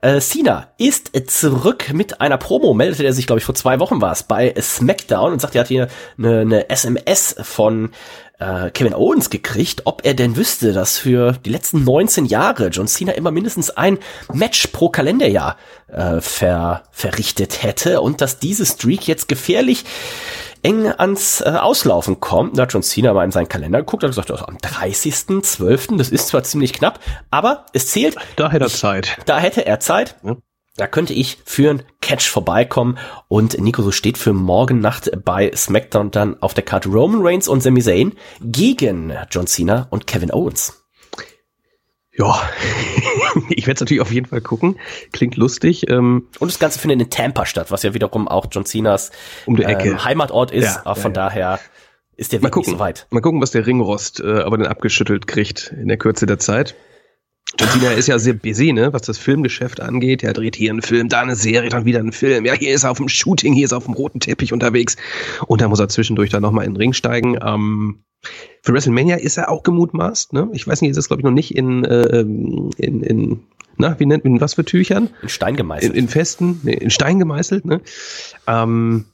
äh, Cena ist zurück mit einer Promo, meldete er sich, glaube ich, vor zwei Wochen war es, bei SmackDown und sagt, er hat hier eine, eine SMS von äh, Kevin Owens gekriegt, ob er denn wüsste, dass für die letzten 19 Jahre John Cena immer mindestens ein Match pro Kalenderjahr äh, ver, verrichtet hätte und dass diese Streak jetzt gefährlich eng ans äh, Auslaufen kommt. Da hat John Cena mal in seinen Kalender geguckt, hat gesagt, also am 30.12., das ist zwar ziemlich knapp, aber es zählt. Da hätte er Zeit. Da hätte er Zeit. Ja. Da könnte ich für ein Catch vorbeikommen und Nico so steht für morgen Nacht bei SmackDown dann auf der Karte Roman Reigns und Sami Zayn gegen John Cena und Kevin Owens. Ja, ich werde es natürlich auf jeden Fall gucken. Klingt lustig. Ähm, und das Ganze findet in Tampa statt, was ja wiederum auch John Cenas um die Ecke. Ähm, Heimatort ist. Ja, von ja, daher ist der Weg mal gucken, nicht so weit. Mal gucken, was der Ringrost äh, aber dann abgeschüttelt kriegt in der Kürze der Zeit. John Cena ist ja sehr busy, ne, was das Filmgeschäft angeht. Er dreht hier einen Film, da eine Serie, dann wieder einen Film. Ja, hier ist er auf dem Shooting, hier ist er auf dem roten Teppich unterwegs. Und da muss er zwischendurch dann nochmal in den Ring steigen. Ähm, für WrestleMania ist er auch gemutmaßt. Ne? Ich weiß nicht, ist das glaube ich noch nicht in, äh, in, in na, wie nennt man was für Tüchern? In Stein gemeißelt. In, in festen, nee, in Stein gemeißelt. Ne? Ähm,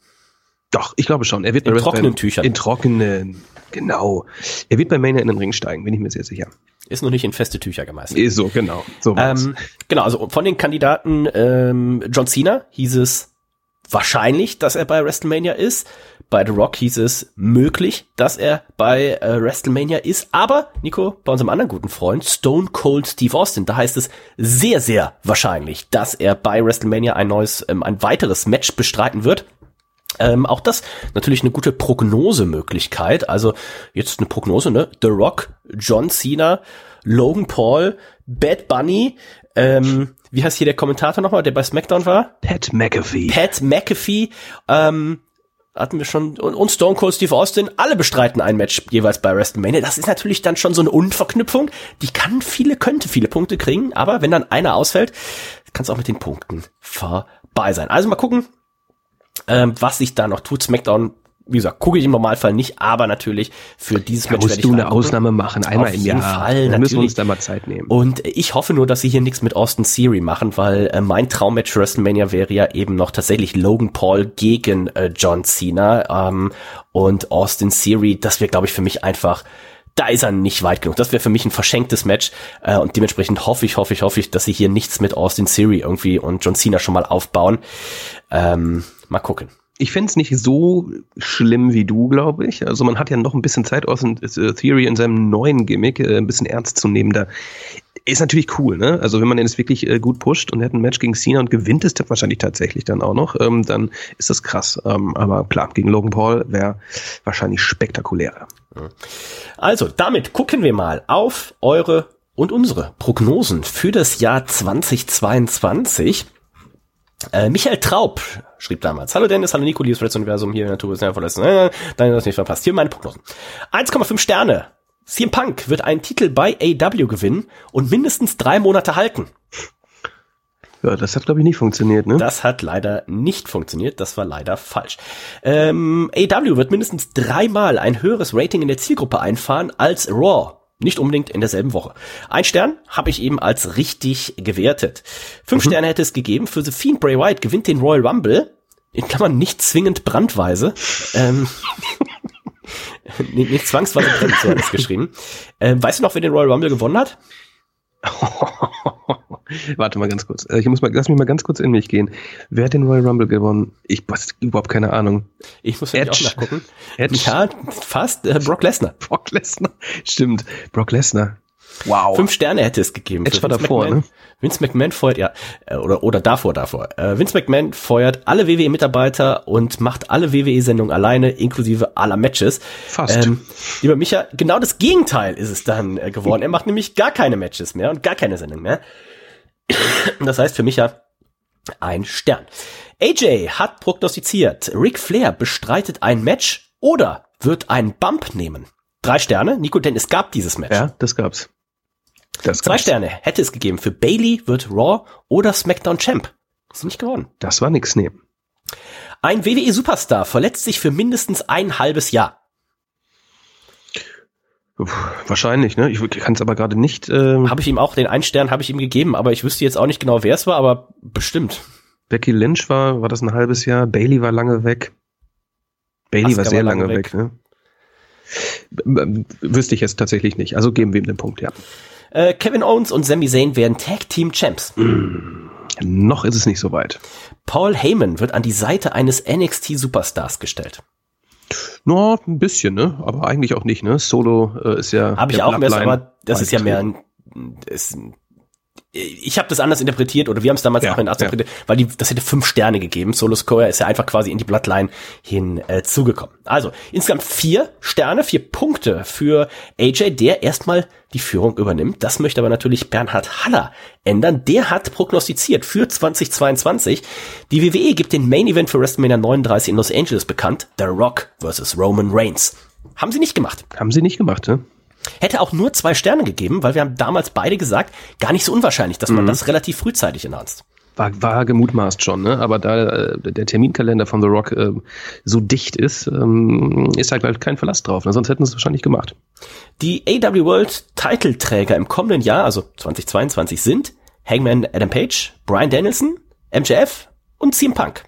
doch, ich glaube schon. Er wird in trockenen Tüchern. In trockenen, genau. Er wird bei Mania in den Ring steigen, bin ich mir sehr sicher. Ist noch nicht in feste Tücher gemeißelt. Ist so, genau. So ähm, genau, also von den Kandidaten ähm, John Cena hieß es wahrscheinlich, dass er bei WrestleMania ist. Bei The Rock hieß es möglich, dass er bei äh, WrestleMania ist. Aber, Nico, bei unserem anderen guten Freund, Stone Cold Steve Austin, da heißt es sehr, sehr wahrscheinlich, dass er bei WrestleMania ein neues, ähm, ein weiteres Match bestreiten wird. Ähm, auch das natürlich eine gute Prognosemöglichkeit. Also jetzt eine Prognose, ne? The Rock, John Cena, Logan Paul, Bad Bunny, ähm, wie heißt hier der Kommentator nochmal, der bei SmackDown war? Pat McAfee. Pat McAfee, ähm, hatten wir schon, und, und Stone Cold Steve Austin, alle bestreiten ein Match jeweils bei WrestleMania. Das ist natürlich dann schon so eine Unverknüpfung. Die kann viele, könnte viele Punkte kriegen, aber wenn dann einer ausfällt, kann es auch mit den Punkten vorbei sein. Also mal gucken, ähm, was sich da noch tut. SmackDown wie gesagt, gucke ich im Normalfall nicht, aber natürlich für dieses da Match musst du eine Ausnahme machen, einmal im Jahr. Fall, Dann natürlich. müssen wir uns da mal Zeit nehmen. Und ich hoffe nur, dass sie hier nichts mit Austin Theory machen, weil äh, mein Traummatch WrestleMania wäre ja eben noch tatsächlich Logan Paul gegen äh, John Cena ähm, und Austin Theory. Das wäre, glaube ich, für mich einfach da ist er nicht weit genug. Das wäre für mich ein verschenktes Match äh, und dementsprechend hoffe ich, hoffe ich, hoffe ich, dass sie hier nichts mit Austin Theory irgendwie und John Cena schon mal aufbauen. Ähm, mal gucken ich fände es nicht so schlimm wie du, glaube ich. Also man hat ja noch ein bisschen Zeit aus äh, Theory in seinem neuen Gimmick äh, ein bisschen ernst zu nehmen. Da ist natürlich cool, ne? Also wenn man den jetzt wirklich äh, gut pusht und hat ein Match gegen Cena und gewinnt es wahrscheinlich tatsächlich dann auch noch, ähm, dann ist das krass. Ähm, aber klar, gegen Logan Paul wäre wahrscheinlich spektakulärer. Also, damit gucken wir mal auf eure und unsere Prognosen für das Jahr 2022. Äh, Michael Traub schrieb damals, Hallo Dennis, hallo Nico, liebes Universum, hier in der Tour ist ja verlassen, äh, dann das nicht verpasst. Hier meine Prognosen. 1,5 Sterne. CM Punk wird einen Titel bei AW gewinnen und mindestens drei Monate halten. Ja, das hat, glaube ich, nicht funktioniert, ne? Das hat leider nicht funktioniert. Das war leider falsch. Ähm, AW wird mindestens dreimal ein höheres Rating in der Zielgruppe einfahren als Raw. Nicht unbedingt in derselben Woche. Ein Stern habe ich eben als richtig gewertet. Fünf mhm. Sterne hätte es gegeben für The Fiend Bray White gewinnt den Royal Rumble. In Klammern nicht zwingend brandweise. ähm, nicht, nicht zwangsweise brand, so hat es geschrieben. Ähm, weißt du noch, wer den Royal Rumble gewonnen hat? Warte mal ganz kurz. Äh, ich muss mal, lass mich mal ganz kurz in mich gehen. Wer hat den Royal Rumble gewonnen? Ich weiß überhaupt keine Ahnung. Ich muss Edge. auch nachgucken. Edge. Ja, fast. Äh, Brock Lesnar. Brock Lesnar. Stimmt. Brock Lesnar. Wow. Fünf Sterne hätte es gegeben. Edge war Vince davor, McMahon. ne? Vince McMahon feuert, ja, äh, oder, oder davor, davor. Äh, Vince McMahon feuert alle WWE-Mitarbeiter und macht alle WWE-Sendungen alleine, inklusive aller Matches. Fast. Ähm, lieber Micha, genau das Gegenteil ist es dann äh, geworden. Er macht nämlich gar keine Matches mehr und gar keine Sendung mehr. Das heißt für Micha ein Stern. AJ hat prognostiziert, Ric Flair bestreitet ein Match oder wird einen Bump nehmen. Drei Sterne, Nico, denn es gab dieses Match. Ja, das gab's. Das Zwei. Sterne hätte es gegeben für Bailey wird Raw oder SmackDown Champ. Ist nicht geworden. Das war nix nehmen. Ein WWE Superstar verletzt sich für mindestens ein halbes Jahr. Wahrscheinlich, ne? Ich kann es aber gerade nicht. Ähm, Habe ich ihm auch den einen Stern habe ich ihm gegeben, aber ich wüsste jetzt auch nicht genau, wer es war, aber bestimmt. Becky Lynch war, war das ein halbes Jahr. Bailey war lange weg. Bailey war sehr war lange lange weg, ne? Ähm, Wüsste ich jetzt tatsächlich nicht. Also geben wir ihm den Punkt, ja. Äh, Kevin Owens und Sami Zayn werden Tag Team Champs. Noch ist es nicht so weit. Paul Heyman wird an die Seite eines NXT Superstars gestellt. No, ein bisschen, ne? Aber eigentlich auch nicht, ne? Solo äh, ist ja. Habe ich auch mehr, aber das ist ja mehr ein, ist, ein- ich habe das anders interpretiert oder wir haben es damals Ja, auch anders interpretiert, weil die, das hätte fünf Sterne gegeben. Solo Square ist ja einfach quasi in die Bloodline hin äh, zugekommen. Also insgesamt vier Sterne, vier Punkte für AJ, der erstmal die Führung übernimmt. Das möchte aber natürlich Bernhard Haller ändern. Der hat prognostiziert für 2022. Die WWE gibt den Main Event für WrestleMania 39 in Los Angeles bekannt. The Rock vs. Roman Reigns. Haben sie nicht gemacht. Haben sie nicht gemacht, ne? Hätte auch nur zwei Sterne gegeben, weil wir haben damals beide gesagt, gar nicht so unwahrscheinlich, dass man das relativ frühzeitig announced. War, war gemutmaßt schon, ne? Aber da äh, der Terminkalender von The Rock äh, so dicht ist, ähm, ist halt halt kein Verlass drauf. Ne? Sonst hätten sie es wahrscheinlich gemacht. Die AW World Titelträger im kommenden Jahr, also 2022, sind Hangman Adam Page, Brian Danielson, MJF und CM Punk.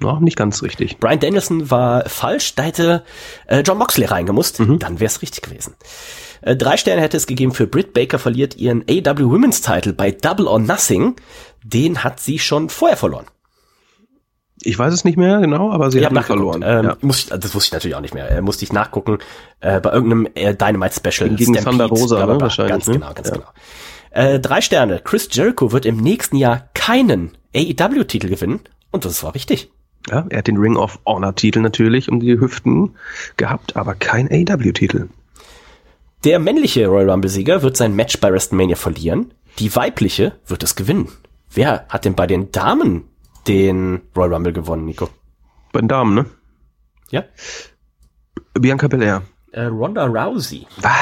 No, nicht ganz richtig. Brian Danielson war falsch, da hätte äh, John Moxley reingemusst, dann wäre es richtig gewesen. Äh, drei Sterne hätte es gegeben für Britt Baker verliert ihren AW Women's Title bei Double or Nothing. Den hat sie schon vorher verloren. Ich weiß es nicht mehr genau, aber sie Ich habe ihn verloren. Ähm, ja. muss ich, das wusste ich natürlich auch nicht mehr. Äh, musste ich nachgucken. Äh, bei irgendeinem äh, Dynamite Special. Gegen Stampede, Thunder Rosa, bla, bla, ne? bla. Wahrscheinlich, Ganz ne? genau, ganz Ja. genau. Äh, drei Sterne. Chris Jericho wird im nächsten Jahr keinen AEW-Titel gewinnen. Und das war richtig. Ja, er hat den Ring of Honor Titel natürlich um die Hüften gehabt, aber kein AW Titel. Der männliche Royal Rumble-Sieger wird sein Match bei WrestleMania verlieren. Die weibliche wird es gewinnen. Wer hat denn bei den Damen den Royal Rumble gewonnen, Nico? Bei den Damen, ne? Ja? Bianca Belair. Äh, Ronda Rousey. Was?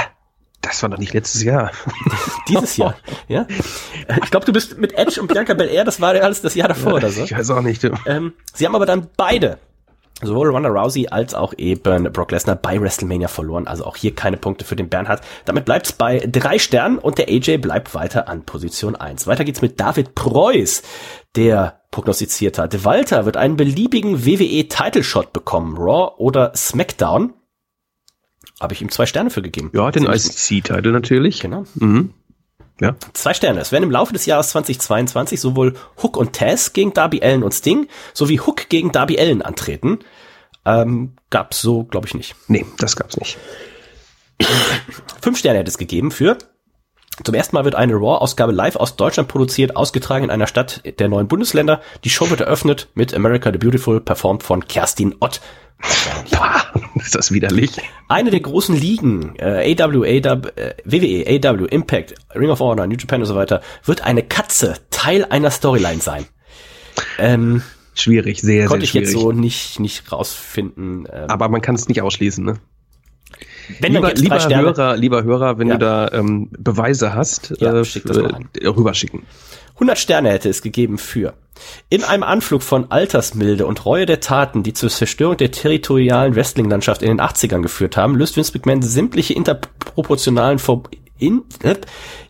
Das war doch nicht letztes Jahr. Dieses Jahr. ja? Äh, Ich glaube, du bist mit Edge und Bianca Belair, das war ja alles das Jahr davor oder so. Ich weiß auch nicht. du. Ähm, sie haben aber dann beide, sowohl Ronda Rousey als auch eben Brock Lesnar bei WrestleMania verloren. Also auch hier keine Punkte für den Bernhard. Damit bleibt's bei drei Sternen und der AJ bleibt weiter an Position 1. Weiter geht's mit David Preuß, der prognostiziert hat. Walter wird einen beliebigen WWE Title Shot bekommen, Raw oder SmackDown. Habe ich ihm zwei Sterne für gegeben. Ja, den Ziemlich- ICC-Titel natürlich. Genau. Mhm. Ja. Zwei Sterne. Es werden im Laufe des Jahres 2022 sowohl Hook und Taz gegen Darby Allen und Sting sowie Hook gegen Darby Allen antreten. Ähm, gab's so, glaube ich, nicht. Nee, das gab's nicht. Fünf Sterne hätte es gegeben für zum ersten Mal wird eine Raw-Ausgabe live aus Deutschland produziert, ausgetragen in einer Stadt der neuen Bundesländer. Die Show wird eröffnet mit America the Beautiful, performt von Kerstin Ott. Pah, ist das widerlich. Eine der großen Ligen, äh, AW, AW, äh, WWE, AW, Impact, Ring of Honor, New Japan und so weiter, wird eine Katze Teil einer Storyline sein. Ähm, Schwierig, sehr, konnte sehr ich schwierig. jetzt so nicht, nicht rausfinden. Ähm, Aber man kann es nicht ausschließen, ne? Wenn Lieber, lieber. Hörer, lieber Hörer, wenn Ja. du da ähm, Beweise hast, Ja, äh, schick das mal an. äh, rüberschicken. 100 Sterne hätte es gegeben für. In einem Anflug von Altersmilde und Reue der Taten, die zur Zerstörung der territorialen Wrestling-Landschaft in den 80ern geführt haben, löst Vince McMahon sämtliche interproportionalen in, äh,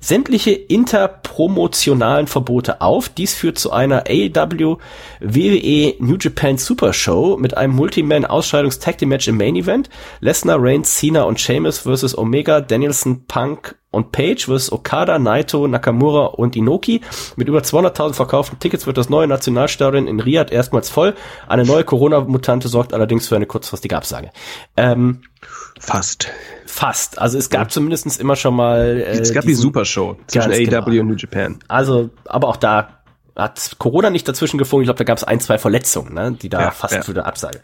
sämtliche interpromotionalen Verbote auf. Dies führt zu einer AEW WWE New Japan Super Show mit einem Multiman-Ausscheidungs-Tag Team Match im Main Event. Lesnar, Reigns, Cena und Sheamus versus Omega, Danielson, Punk und Page vs. Okada, Naito, Nakamura und Inoki. Mit über 200.000 verkauften Tickets wird das neue Nationalstadion in Riyadh erstmals voll. Eine neue Corona-Mutante sorgt allerdings für eine kurzfristige Absage. Ähm, Fast. fast. Also es gab zumindestens immer schon mal. Äh, Es gab die diesen- Supershow zwischen AEW genau. und New Japan. Also, aber auch da hat Corona nicht dazwischen gefunkt. Ich glaube, da gab es ein, zwei Verletzungen, ne, die da Ja, fast ja. eine Absage.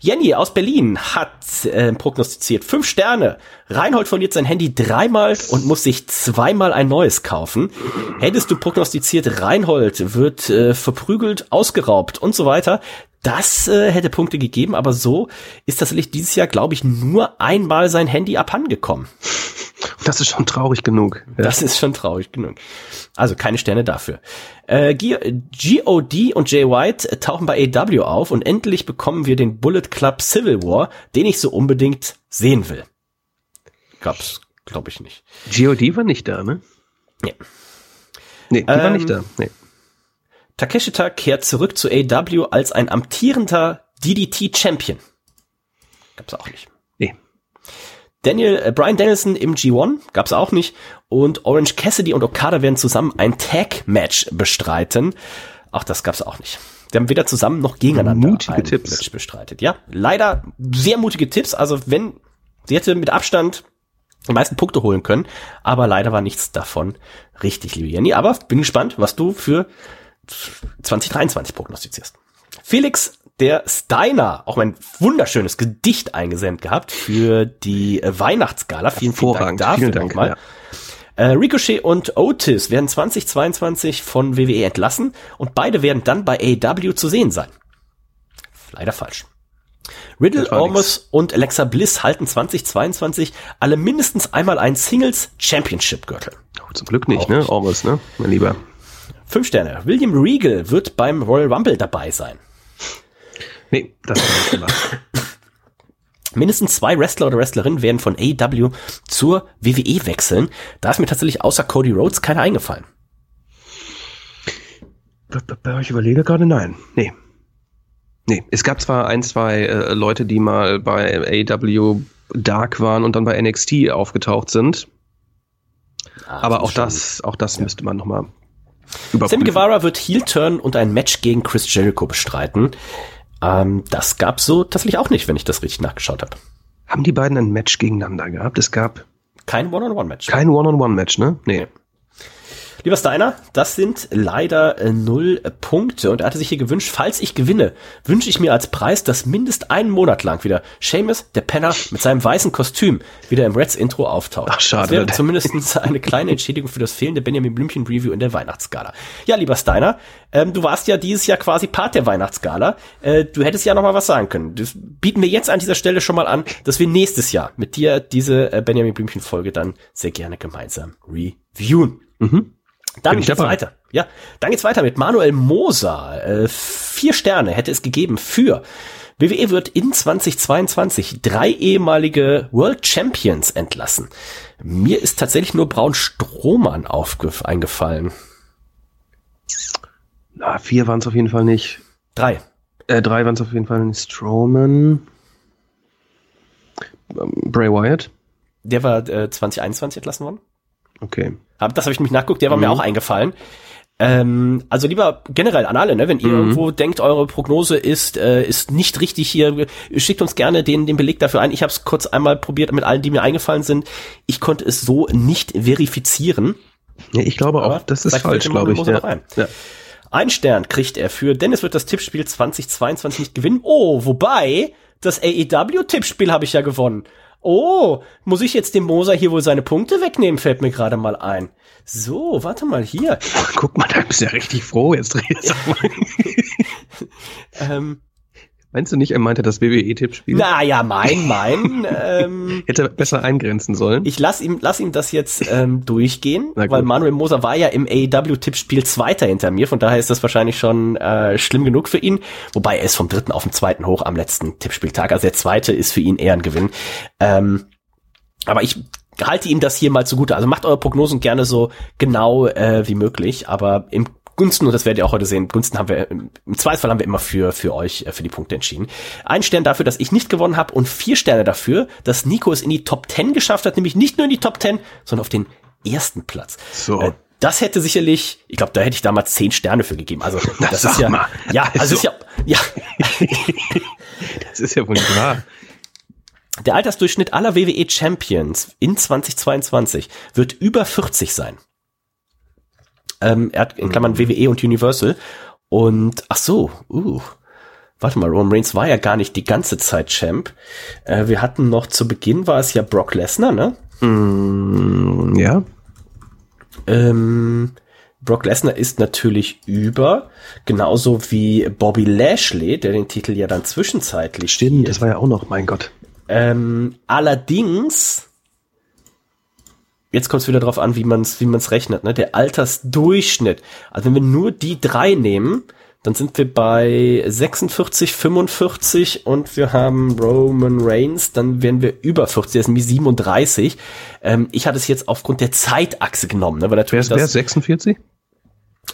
Jenny aus Berlin hat äh, prognostiziert fünf Sterne. Reinhold verliert sein Handy dreimal und muss sich zweimal ein neues kaufen. Hättest du prognostiziert, Reinhold wird äh, verprügelt, ausgeraubt und so weiter. Das äh, hätte Punkte gegeben, aber so ist tatsächlich dieses Jahr, glaube ich, nur einmal sein Handy abhandengekommen. Das ist schon traurig genug. Ja. Das ist schon traurig genug. Also keine Sterne dafür. Äh, GOD und Jay White äh, tauchen bei AW auf und endlich bekommen wir den Bullet Club Civil War, den ich so unbedingt sehen will. Gab's, glaube ich nicht. GOD war nicht da, ne? Nee. Nee, die war Ähm, nicht da. Nee. Takeshita kehrt zurück zu AW als ein amtierender DDT Champion. Gab's auch nicht. Nee. Daniel, äh, Brian Danielson im G1 gab's auch nicht und Orange Cassidy und Okada werden zusammen ein Tag Match bestreiten. Auch das gab's auch nicht. Die haben weder zusammen noch gegeneinander Mutige ein Tipps. Match bestreitet. Ja, leider sehr mutige Tipps. Also wenn sie hätte mit Abstand die meisten Punkte holen können, aber leider war nichts davon richtig, liebe Jenny. Aber bin gespannt, was du für 2023 prognostizierst. Felix, der Steiner, auch mein wunderschönes Gedicht eingesendet gehabt für die äh, Weihnachtsgala. Vielen, vielen Dank dafür Vielen Dank, nochmal. ja. Äh, Ricochet und Otis werden 2022 von WWE entlassen und beide werden dann bei AEW zu sehen sein. Leider falsch. Riddle, Ormus und Alexa Bliss halten 2022 alle mindestens einmal einen Singles Championship Gürtel. Oh, zum Glück nicht, Auch ne? Almost, ne? Mein Lieber. Fünf Sterne. William Regal wird beim Royal Rumble dabei sein. Nee, das war nicht gemacht. Mindestens zwei Wrestler oder Wrestlerinnen werden von AEW zur WWE wechseln. Da ist mir tatsächlich außer Cody Rhodes keiner eingefallen. Ich überlege gerade, nein. Nee. Nee, es gab zwar ein, zwei äh, Leute, die mal bei AEW Dark waren und dann bei NXT aufgetaucht sind, aber auch das, auch das müsste man nochmal überprüfen. Sammy Guevara wird Heel Turn und ein Match gegen Chris Jericho bestreiten. Ähm, das gab's so tatsächlich auch nicht, wenn ich das richtig nachgeschaut habe. Haben die beiden ein Match gegeneinander gehabt? Es gab Kein One-on-One-Match. kein One-on-One-Match, ne? Nee. Lieber Steiner, das sind leider äh, null Punkte und er hatte sich hier gewünscht, falls ich gewinne, wünsche ich mir als Preis, dass mindest einen Monat lang wieder Seamus, der Penner, mit seinem weißen Kostüm wieder im Reds Intro auftaucht. Ach, schade. Das wäre zumindest eine kleine Entschädigung für das fehlende Benjamin Blümchen Review in der Weihnachtsgala. Ja, lieber Steiner, ähm, du warst ja dieses Jahr quasi Part der Weihnachtsgala. Äh, du hättest ja noch mal was sagen können. Das bieten wir jetzt an dieser Stelle schon mal an, dass wir nächstes Jahr mit dir diese äh, Benjamin Blümchen Folge dann sehr gerne gemeinsam reviewen. Mhm. Dann geht's dabei. weiter. Ja, dann geht's weiter mit Manuel Moser. Äh, vier Sterne hätte es gegeben für WWE wird in 2022 drei ehemalige World Champions entlassen. Mir ist tatsächlich nur Braun Strohmann eingefallen. Na, vier waren es auf jeden Fall nicht. Drei. Äh, drei waren es auf jeden Fall nicht. Strowman. Ähm, Bray Wyatt. Der war äh, 2021 entlassen worden. Okay. Das habe ich nämlich nachgeguckt, der war Mhm. mir auch eingefallen. Ähm, also lieber generell an alle, ne, wenn ihr Mhm. irgendwo denkt, eure Prognose ist äh, ist nicht richtig hier, schickt uns gerne den den Beleg dafür ein. Ich habe es kurz einmal probiert mit allen, die mir eingefallen sind. Ich konnte es so nicht verifizieren. Ja, ich glaube auch, das ist falsch, glaube ich. Ja. ein. Ja. Ein Stern kriegt er für Dennis wird das Tippspiel 2022 nicht gewinnen. Oh, wobei das AEW-Tippspiel habe ich ja gewonnen. Oh, muss ich jetzt dem Moser hier wohl seine Punkte wegnehmen, fällt mir gerade mal ein. So, warte mal hier. Guck mal, da bist du ja richtig froh jetzt. Ähm, Meinst du nicht, er meinte das WWE-Tippspiel? naja, mein, mein. ähm, Hätte er besser eingrenzen sollen. ich lass ihm, lass ihm das jetzt ähm, durchgehen, weil Manuel Moser war ja im AEW-Tippspiel Zweiter hinter mir, von daher ist das wahrscheinlich schon äh, schlimm genug für ihn. Wobei er ist vom dritten auf den zweiten hoch am letzten Tippspieltag. Also der zweite ist für ihn eher ein Gewinn. Ähm, aber ich halte ihm das hier mal zugute. Also macht eure Prognosen gerne so genau äh, wie möglich, aber im Gunsten, und das werdet ihr auch heute sehen, Gunsten haben wir, im Zweifelsfall haben wir immer für, für euch, äh, für die Punkte entschieden. Ein Stern dafür, dass ich nicht gewonnen habe und vier Sterne dafür, dass Nico es in die Top 10 geschafft hat, nämlich nicht nur in die Top 10, sondern auf den ersten Platz. So. Äh, das hätte sicherlich, ich glaube, da hätte ich damals zehn Sterne für gegeben. Also das, Das ist ja, mal. ja, also Also- ist ja, ja, Das ist ja wohl wahr. der Altersdurchschnitt aller WWE Champions in 2022 wird über 40 sein. Ähm, er hat in Klammern WWE und Universal und ach so, uh, warte mal, Roman Reigns war ja gar nicht die ganze Zeit Champ. Äh, wir hatten noch zu Beginn war es ja Brock Lesnar, ne? Mm, ja. Ähm, Brock Lesnar ist natürlich über, genauso wie Bobby Lashley, der den Titel ja dann zwischenzeitlich Stimmt, das war ja auch noch, mein Gott. Ähm, allerdings, jetzt kommt es wieder drauf an, wie man es wie man's rechnet, ne? Der Altersdurchschnitt. Also wenn wir nur die drei nehmen, dann sind wir bei 46, 45 und wir haben Roman Reigns, dann wären wir über 40, das sind wie 37. Ähm, ich hatte es jetzt aufgrund der Zeitachse genommen, ne? Weil Wer natürlich ist, wer ist 46?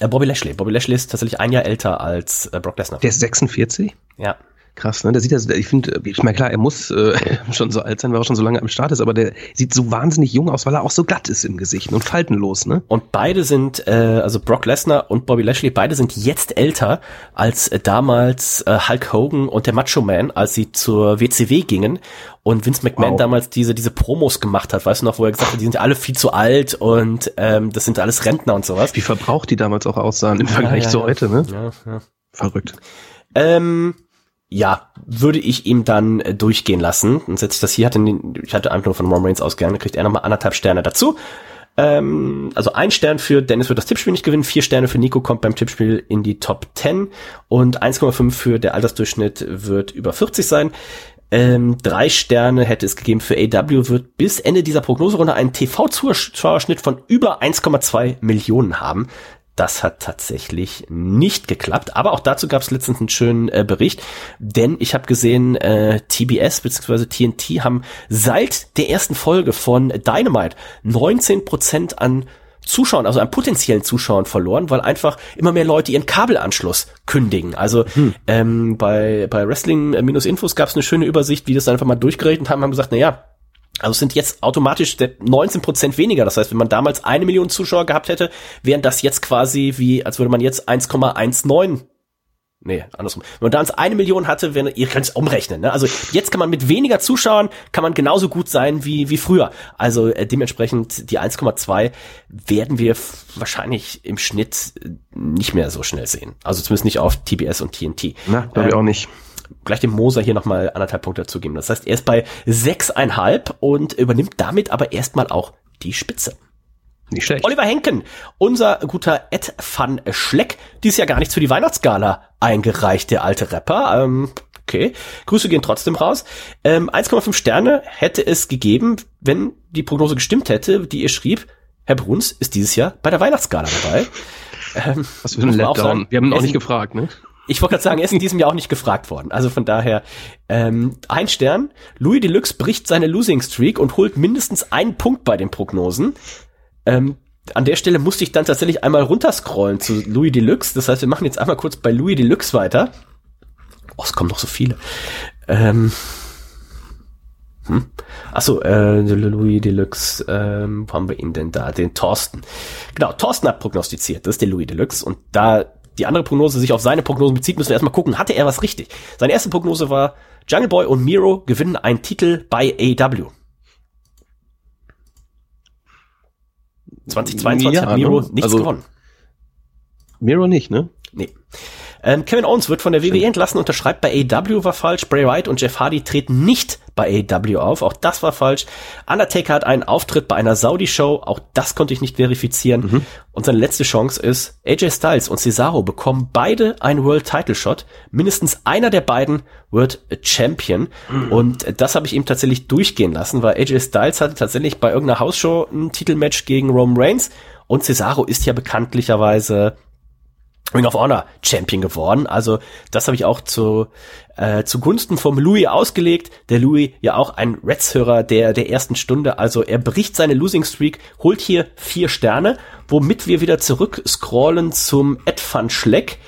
äh, Bobby Lashley. Bobby Lashley ist tatsächlich ein Jahr älter als äh, Brock Lesnar. Der ist 46? Ja. Krass, ne? Der sieht das, ich finde, ich meine, klar, er muss äh, schon so alt sein, weil er schon so lange am Start ist, aber der sieht so wahnsinnig jung aus, weil er auch so glatt ist im Gesicht und faltenlos, ne? Und beide sind, äh, also Brock Lesnar und Bobby Lashley, beide sind jetzt älter als äh, damals äh, Hulk Hogan und der Macho Man, als sie zur WCW gingen und Vince McMahon Wow. damals diese diese Promos gemacht hat, weißt du noch, wo er gesagt hat, die sind alle viel zu alt und ähm, das sind alles Rentner und sowas. Wie verbraucht die damals auch aussahen im Vergleich ja, zu ja. heute, ne? Ja, ja. Verrückt. Ähm, ja, würde ich ihm dann äh, durchgehen lassen. Dann setze ich das hier, hatte, ich hatte einfach nur von Roman Reigns ausgegangen, kriegt er nochmal anderthalb Sterne dazu. Ähm, also ein Stern für Dennis wird das Tippspiel nicht gewinnen, vier Sterne für Nico kommt beim Tippspiel in die Top 10 und 1,5 für der Altersdurchschnitt wird über 40 sein. Ähm, drei Sterne hätte es gegeben für AW, wird bis Ende dieser Prognoserunde einen TV-Zuschauerschnitt von über 1,2 Millionen haben. Das hat tatsächlich nicht geklappt, aber auch dazu gab es letztens einen schönen äh, Bericht, denn ich habe gesehen, äh, TBS bzw. TNT haben seit der ersten Folge von Dynamite 19% an Zuschauern, also an potenziellen Zuschauern verloren, weil einfach immer mehr Leute ihren Kabelanschluss kündigen. Also ähm, bei, bei Wrestling-Infos gab es eine schöne Übersicht, wie das einfach mal durchgerechnet haben, haben gesagt, na ja, also es sind jetzt automatisch der 19 Prozent weniger. Das heißt, wenn man damals eine Million Zuschauer gehabt hätte, wären das jetzt quasi wie, als würde man jetzt 1,19 Nee, andersrum. Wenn man damals eine Million hatte, wenn ihr könnt es umrechnen. Ne? Also jetzt kann man mit weniger Zuschauern kann man genauso gut sein wie wie früher. Also äh, dementsprechend die 1,2 werden wir wahrscheinlich im Schnitt äh, nicht mehr so schnell sehen. Also zumindest nicht auf TBS und TNT. Na, glaube ich Ähm, auch nicht. Gleich dem Moser hier nochmal anderthalb Punkte dazu geben. Das heißt, er ist bei sechseinhalb und übernimmt damit aber erstmal auch die Spitze. Nicht schlecht. Oliver Henken, unser guter Ed van Schleck, dies ja gar nicht für die Weihnachtsgala eingereicht, der alte Rapper. Ähm, okay, Grüße gehen trotzdem raus. Ähm, 1,5 Sterne hätte es gegeben, wenn die Prognose gestimmt hätte, die ihr schrieb, Herr Bruns ist dieses Jahr bei der Weihnachtsgala dabei. Ähm, Was für ein auch Letdown. sagen, Wir haben ihn auch nicht gefragt, ne? Ich wollte gerade sagen, er ist in diesem Jahr auch nicht gefragt worden. Also von daher, ähm, ein Stern. Louis Deluxe bricht seine Losing Streak und holt mindestens einen Punkt bei den Prognosen. Ähm, an der Stelle musste ich dann tatsächlich einmal runterscrollen zu Louis Deluxe. Das heißt, wir machen jetzt einmal kurz bei Louis Deluxe weiter. Oh, es kommen noch so viele. Ähm, hm. Achso, äh, Louis Deluxe, ähm, wo haben wir ihn denn da? Den Thorsten. Genau, Thorsten hat prognostiziert, das ist der Louis Deluxe. Und da die andere Prognose sich auf seine Prognosen bezieht, müssen wir erstmal gucken, hatte er was richtig? Seine erste Prognose war, Jungle Boy und Miro gewinnen einen Titel bei AEW. 2022 Ja, hat Miro nichts Also- gewonnen. Miro nicht, ne? Nee. Ähm, Kevin Owens wird von der WWE entlassen, unterschreibt bei AEW war falsch. Bray Wyatt und Jeff Hardy treten nicht bei AEW auf, auch das war falsch. Undertaker hat einen Auftritt bei einer Saudi-Show, auch das konnte ich nicht verifizieren. Und seine letzte Chance ist, AJ Styles und Cesaro bekommen beide einen World Title Shot. Mindestens einer der beiden wird Champion. Und äh, das habe ich ihm tatsächlich durchgehen lassen, weil AJ Styles hatte tatsächlich bei irgendeiner Hausshow ein Titelmatch gegen Roman Reigns. Und Cesaro ist ja bekanntlicherweise Ring of Honor Champion geworden. Also das habe ich auch zu äh, zugunsten vom Louis ausgelegt. Der Louis ja auch ein Reds-Hörer der der ersten Stunde. Also er bricht seine Losing Streak, holt hier vier Sterne, womit wir wieder zurück scrollen zum Ed van Schleck.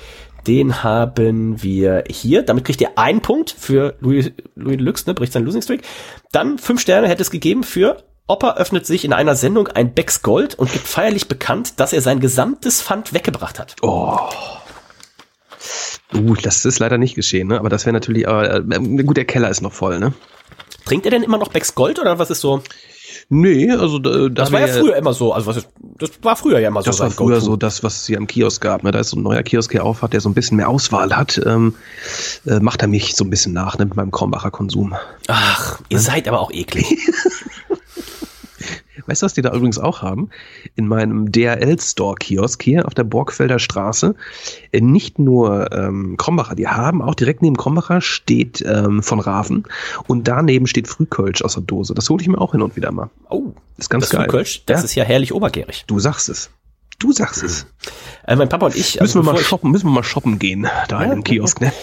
Den haben wir hier. Damit kriegt er einen Punkt für Louis, Louis Deluxe, ne, bricht seine Losing Streak. Dann fünf Sterne hätte es gegeben für Opa öffnet sich in einer Sendung ein Becks Gold und gibt feierlich bekannt, dass er sein gesamtes Pfand weggebracht hat. Oh. Uh, das ist leider nicht geschehen, ne? Aber das wäre natürlich, äh, gut, der Keller ist noch voll, ne? Trinkt er denn immer noch Becks Gold oder was ist so? Nee, also da, Das war ja früher immer so. Also was ist, das war früher ja immer so. Das war früher so das, was es hier am Kiosk gab. Ne? Da ist so ein neuer Kiosk, der auf hat, der so ein bisschen mehr Auswahl hat. Ähm, äh, macht er mich so ein bisschen nach ne, mit meinem Krombacher Konsum. Ach, ihr seid aber auch eklig. Weißt du, was die da übrigens auch haben? In meinem DRL-Store-Kiosk hier auf der Borgfelder Straße. Äh, nicht nur ähm, Krombacher, die haben auch direkt neben Krombacher steht ähm, von Raven und daneben steht Frühkölsch aus der Dose. Das hole ich mir auch hin und wieder mal. Oh, ist ganz das geil. Frühkölsch, das Ja. ist ja herrlich obergärig. Du sagst es. Du sagst es. Äh, mein Papa und ich, müssen wir also mal shoppen, müssen wir mal shoppen gehen, da in Ja, dem Kiosk, ne?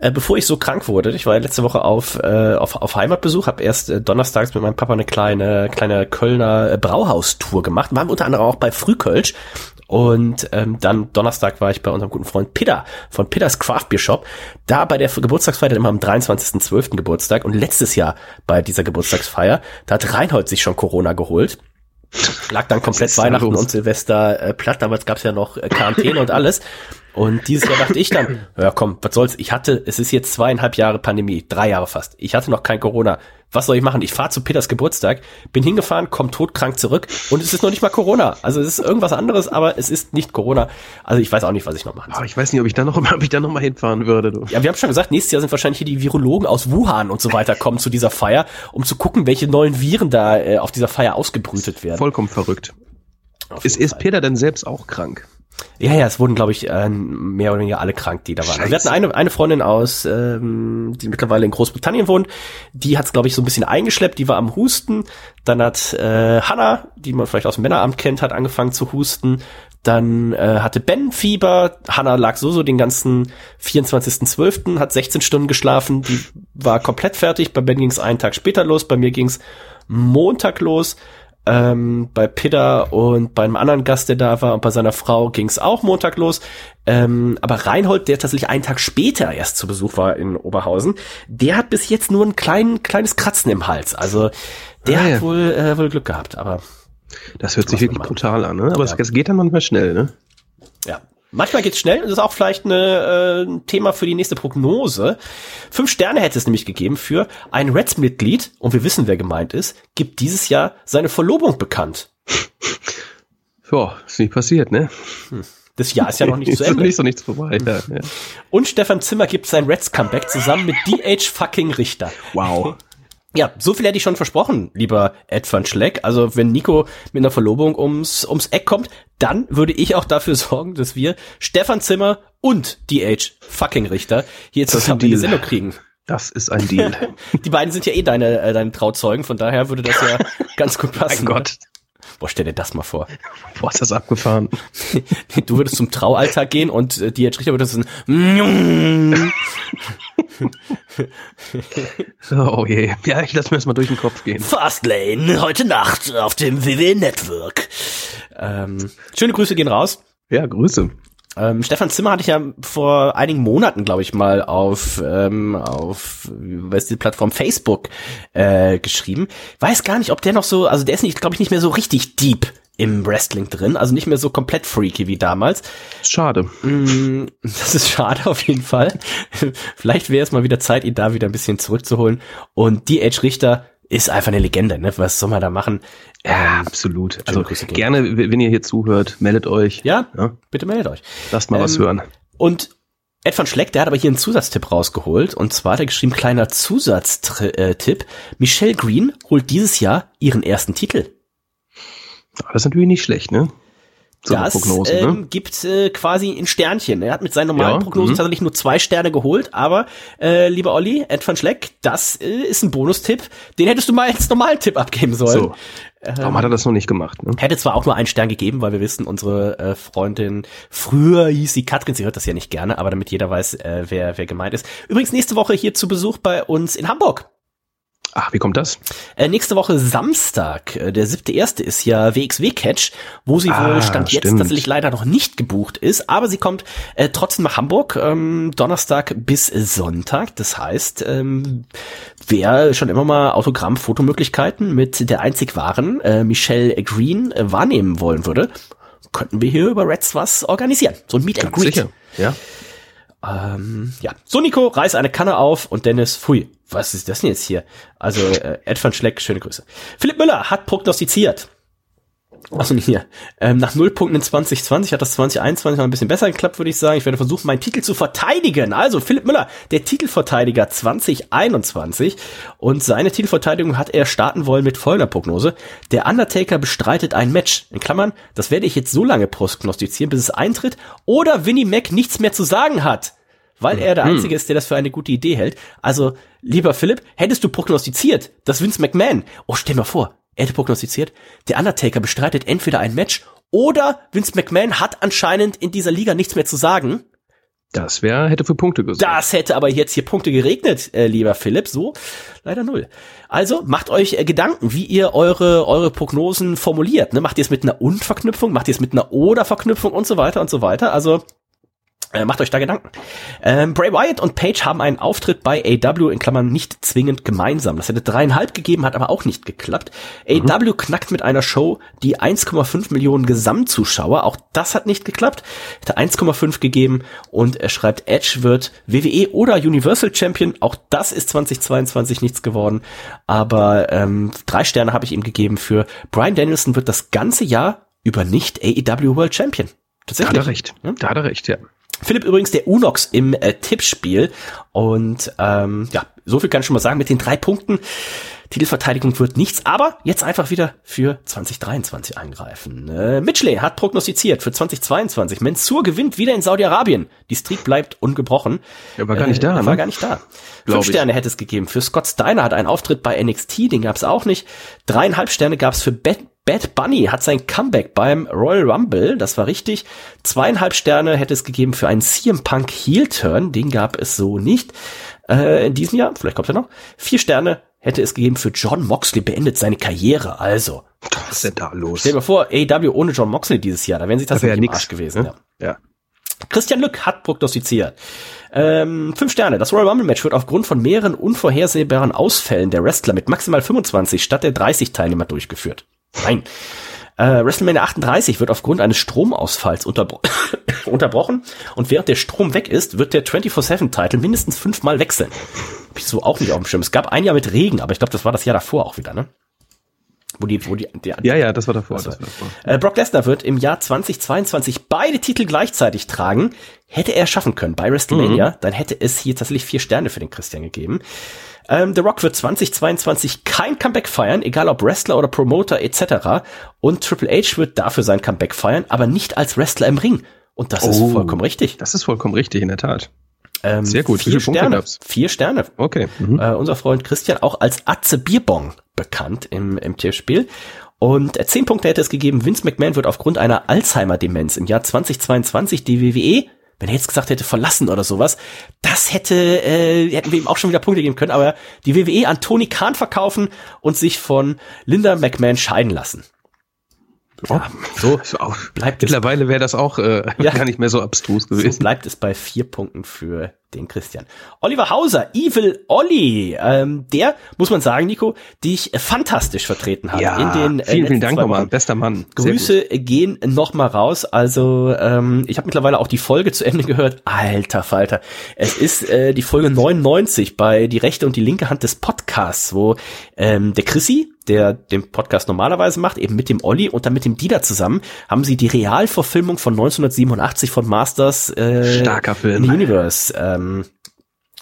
Äh, bevor ich so krank wurde, ich war ja letzte Woche auf, äh, auf, auf Heimatbesuch, habe erst äh, donnerstags mit meinem Papa eine kleine, kleine Kölner äh, Brauhaustour gemacht, waren unter anderem auch bei Frühkölsch und ähm, dann Donnerstag war ich bei unserem guten Freund Pidda von Pidders Craft Beer Shop, da bei der Geburtstagsfeier immer am 23.12. Geburtstag und letztes Jahr bei dieser Geburtstagsfeier, da hat Reinhold sich schon Corona geholt. Lag dann komplett Weihnachten los? und Silvester äh, platt, damals gab's ja noch äh, Quarantäne und alles. Und dieses Jahr dachte ich dann, ja komm, was soll's, ich hatte, es ist jetzt zweieinhalb Jahre Pandemie, drei Jahre fast. Ich hatte noch kein Corona. Was soll ich machen? Ich fahre zu Peters Geburtstag, bin hingefahren, komm todkrank zurück und es ist noch nicht mal Corona. Also es ist irgendwas anderes, aber es ist nicht Corona. Also ich weiß auch nicht, was ich noch machen soll. Aber ich weiß nicht, ob ich da noch, ob ich da noch mal hinfahren würde. Du. Ja, wir haben schon gesagt, nächstes Jahr sind wahrscheinlich hier die Virologen aus Wuhan und so weiter kommen zu dieser Feier, um zu gucken, welche neuen Viren da äh, auf dieser Feier ausgebrütet werden. Vollkommen verrückt. Ist, ist. Peter denn selbst auch krank? Ja, ja, es wurden, glaube ich, äh, mehr oder weniger alle krank, die da waren. Also wir hatten eine, eine Freundin aus, ähm, die mittlerweile in Großbritannien wohnt, die hat es, glaube ich, so ein bisschen eingeschleppt, die war am Husten. Dann hat äh, Hannah, die man vielleicht aus dem Männeramt kennt, hat angefangen zu husten. Dann äh, hatte Ben Fieber. Hannah lag so so den ganzen 24.12., hat 16 Stunden geschlafen, die war komplett fertig. Bei Ben ging es einen Tag später los, bei mir ging es Montag los. Ähm, bei Pidda und beim anderen Gast, der da war, und bei seiner Frau ging es auch Montag los. Ähm, aber Reinhold, der tatsächlich einen Tag später erst zu Besuch war in Oberhausen, der hat bis jetzt nur ein klein, kleines Kratzen im Hals. Also der Ah, ja. hat wohl, äh, wohl Glück gehabt. Aber Das hört sich wirklich brutal an, ne? Aber Ja. es, es geht dann manchmal schnell, ne? ja, manchmal geht's schnell. Das ist auch vielleicht eine, äh, ein Thema für die nächste Prognose. Fünf Sterne hätte es nämlich gegeben für ein Reds-Mitglied, und wir wissen, wer gemeint ist, gibt dieses Jahr seine Verlobung bekannt. Ja, ist nicht passiert, ne? Das Jahr ist ja noch nicht zu ist Ende. nicht so nichts vorbei. Ja, ja. Und Stefan Zimmer gibt sein Reds-Comeback zusammen mit DH fucking Richter. Wow. Ja, so viel hätte ich schon versprochen, lieber Ed van Schleck. Also wenn Nico mit einer Verlobung ums, ums Eck kommt, dann würde ich auch dafür sorgen, dass wir Stefan Zimmer und DH fucking Richter hier zusammen in die. Sendung kriegen. Das ist ein Deal. Die beiden sind ja eh deine, äh, deine Trauzeugen, von daher würde das ja ganz gut passen. mein Gott. Boah, stell dir das mal vor. Boah, ist das abgefahren. Du würdest zum Traualtar gehen und äh, DH Richter würde das ein Oh je. Ja, ich lass mir das mal durch den Kopf gehen. Fastlane heute Nacht auf dem WWE Network. Ähm, schöne Grüße gehen raus. Ja, Grüße. Ähm, Stefan Zimmer hatte ich ja vor einigen Monaten, glaube ich, mal auf, ähm, auf was ist die Plattform Facebook äh, geschrieben. Weiß gar nicht, ob der noch so, also der ist nicht, glaube ich, nicht mehr so richtig deep im Wrestling drin, also nicht mehr so komplett freaky wie damals. Schade. Mm, Das ist schade auf jeden Fall. Vielleicht wäre es mal wieder Zeit, ihn da wieder ein bisschen zurückzuholen. Und die Edge Richter ist einfach eine Legende, ne? Was soll man da machen? Ja, Ähm, absolut. Also gerne, wenn ihr hier zuhört, meldet euch. ja, Ja. bitte meldet euch. Lasst mal was Ähm, hören. Und Ed van Schleck, der hat aber hier einen Zusatztipp rausgeholt. Und zwar hat er geschrieben, kleiner Zusatztipp. Michelle Green holt dieses Jahr ihren ersten Titel. Das ist natürlich nicht schlecht, ne? Das Prognose, ähm, ne? gibt äh, quasi ein Sternchen. Er hat mit seinen normalen Ja, Prognosen mhm. tatsächlich nur zwei Sterne geholt, aber äh, lieber Olli, Ed van Schleck, das äh, ist ein Bonustipp. Den hättest du mal als normalen Tipp abgeben sollen. So. Warum hat er das noch nicht gemacht, ne? Hätte zwar auch nur einen Stern gegeben, weil wir wissen, unsere äh, Freundin, früher hieß sie Katrin, sie hört das ja nicht gerne, aber damit jeder weiß, äh, wer, wer gemeint ist. Übrigens nächste Woche hier zu Besuch bei uns in Hamburg. Ach, wie kommt das? Äh, nächste Woche Samstag, äh, der siebte erste ist ja WXW-Catch, wo sie Ah, wohl Stand jetzt stimmt. tatsächlich leider noch nicht gebucht ist, aber sie kommt äh, trotzdem nach Hamburg, ähm, Donnerstag bis Sonntag. Das heißt, ähm, wer schon immer mal Autogramm-Fotomöglichkeiten mit der einzig wahren äh, Michelle Green äh, wahrnehmen wollen würde, könnten wir hier über Reds was organisieren. So ein Meet and Greet. Sicher. Ja. Ähm, ja. So, Nico, reiß eine Kanne auf und Dennis, pfui, was ist das denn jetzt hier? Also, äh, Ed van Schleck, schöne Grüße. Philipp Müller hat prognostiziert. Achso, nicht hier. Ähm, nach null Punkten in 2020 hat das 2021 noch ein bisschen besser geklappt, würde ich sagen. Ich werde versuchen, meinen Titel zu verteidigen. Also, Philipp Müller, der Titelverteidiger 2021. Und seine Titelverteidigung hat er starten wollen mit folgender Prognose. Der Undertaker bestreitet ein Match. In Klammern, das werde ich jetzt so lange prognostizieren, bis es eintritt. Oder Winnie Mac nichts mehr zu sagen hat. Weil er der Einzige ist, der das für eine gute Idee hält. Also, lieber Philipp, hättest du prognostiziert, dass Vince McMahon, oh, stell mal vor, er hätte prognostiziert, der Undertaker bestreitet entweder ein Match oder Vince McMahon hat anscheinend in dieser Liga nichts mehr zu sagen. Das wäre, hätte für Punkte gesorgt. Das hätte aber jetzt hier Punkte geregnet, äh, lieber Philipp. So, leider null. Also macht euch äh, Gedanken, wie ihr eure eure Prognosen formuliert. Ne? Macht ihr es mit einer Und-Verknüpfung, macht ihr es mit einer Oder-Verknüpfung und so weiter und so weiter. Also äh, macht euch da Gedanken. Ähm, Bray Wyatt und Paige haben einen Auftritt bei AW in Klammern nicht zwingend gemeinsam. Das hätte dreieinhalb gegeben, hat aber auch nicht geklappt. AW knackt mit einer Show die 1,5 Millionen Gesamtzuschauer. Auch das hat nicht geklappt. Hätte 1,5 gegeben und er schreibt, Edge wird WWE oder Universal Champion. Auch das ist 2022 nichts geworden. Aber ähm, drei Sterne habe ich ihm gegeben für Brian Danielson wird das ganze Jahr über nicht AEW World Champion. Da Tatsächlich. hat er recht. Da hat er recht, ja. Philipp übrigens der Unox im äh, Tippspiel. Und ähm, ja, so viel kann ich schon mal sagen mit den drei Punkten. Titelverteidigung wird nichts, aber jetzt einfach wieder für 2023 eingreifen. Äh, Mitchley hat prognostiziert für 2022. Mensur gewinnt wieder in Saudi-Arabien. Die Streak bleibt ungebrochen. Er war gar nicht da, Er ne? war gar nicht da. Fünf. Sterne hätte es gegeben. Für Scott Steiner hat einen Auftritt bei NXT, den gab es auch nicht. Dreieinhalb Sterne gab es für Bad, Bad Bunny, hat sein Comeback beim Royal Rumble, das war richtig. Zweieinhalb Sterne hätte es gegeben für einen CM Punk Heel Turn, den gab es so nicht. Äh, in diesem Jahr, vielleicht kommt er noch. Vier Sterne hätte es gegeben für John Moxley, beendet seine Karriere. Also, Was ist denn da los? stell dir mal vor, AEW ohne John Moxley dieses Jahr, da wären sich das Da wär nicht im Arsch gewesen. ne? Ja. Ja. Christian Lück hat prognostiziert. Ähm, fünf Sterne. Das Royal Rumble Match wird aufgrund von mehreren unvorhersehbaren Ausfällen der Wrestler mit maximal 25 statt der 30 Teilnehmer durchgeführt. Nein. Äh, WrestleMania 38 wird aufgrund eines Stromausfalls unterbro unterbrochen und während der Strom weg ist, wird der 24-7-Titel mindestens fünfmal wechseln. Hab ich so auch nicht auf dem Schirm. Es gab ein Jahr mit Regen, aber ich glaube, das war das Jahr davor auch wieder, ne? Wo die, wo die, die Ja, ja, das war davor. Das Das war- davor. äh, Brock Lesnar wird im Jahr 2022 beide Titel gleichzeitig tragen. Hätte er schaffen können bei WrestleMania, dann hätte es hier tatsächlich vier Sterne für den Christian gegeben. Ähm, The Rock wird 2022 kein Comeback feiern, egal ob Wrestler oder Promoter etc. Und Triple H wird dafür sein Comeback feiern, aber nicht als Wrestler im Ring. Und das ist Oh. vollkommen richtig. Das ist vollkommen richtig, in der Tat. Ähm, Sehr gut. Vier Sterne. gab's? Vier Sterne. Okay. Mhm. Äh, unser Freund Christian auch als Atze Bierbong bekannt im, im Tippspiel. Und äh, zehn Punkte hätte es gegeben. Vince McMahon wird aufgrund einer Alzheimer-Demenz im Jahr 2022 die WWE, wenn er jetzt gesagt hätte, verlassen oder sowas, das hätte, äh, hätten wir ihm auch schon wieder Punkte geben können, aber die WWE an Tony Khan verkaufen und sich von Linda McMahon scheiden lassen. Oh. So bleibt es, Mittlerweile wäre das auch äh, Ja. gar nicht mehr so abstrus so gewesen. bleibt es bei vier Punkten für den Christian. Oliver Hauser, Evil Olli, ähm, der, muss man sagen, Nico, dich äh, fantastisch vertreten hat in den äh, vielen, vielen Dank nochmal. Bester Mann. Grüße gehen noch mal raus. Also ähm, ich habe mittlerweile auch die Folge zu Ende gehört. Alter Falter. Es ist äh, die Folge 99 bei Die rechte und die linke Hand des Podcasts, wo ähm, der Chrissy, der den Podcast normalerweise macht, eben mit dem Olli und dann mit dem Dieter zusammen, haben sie die Realverfilmung von 1987 von Masters äh, Starker Film. in the Universe ähm,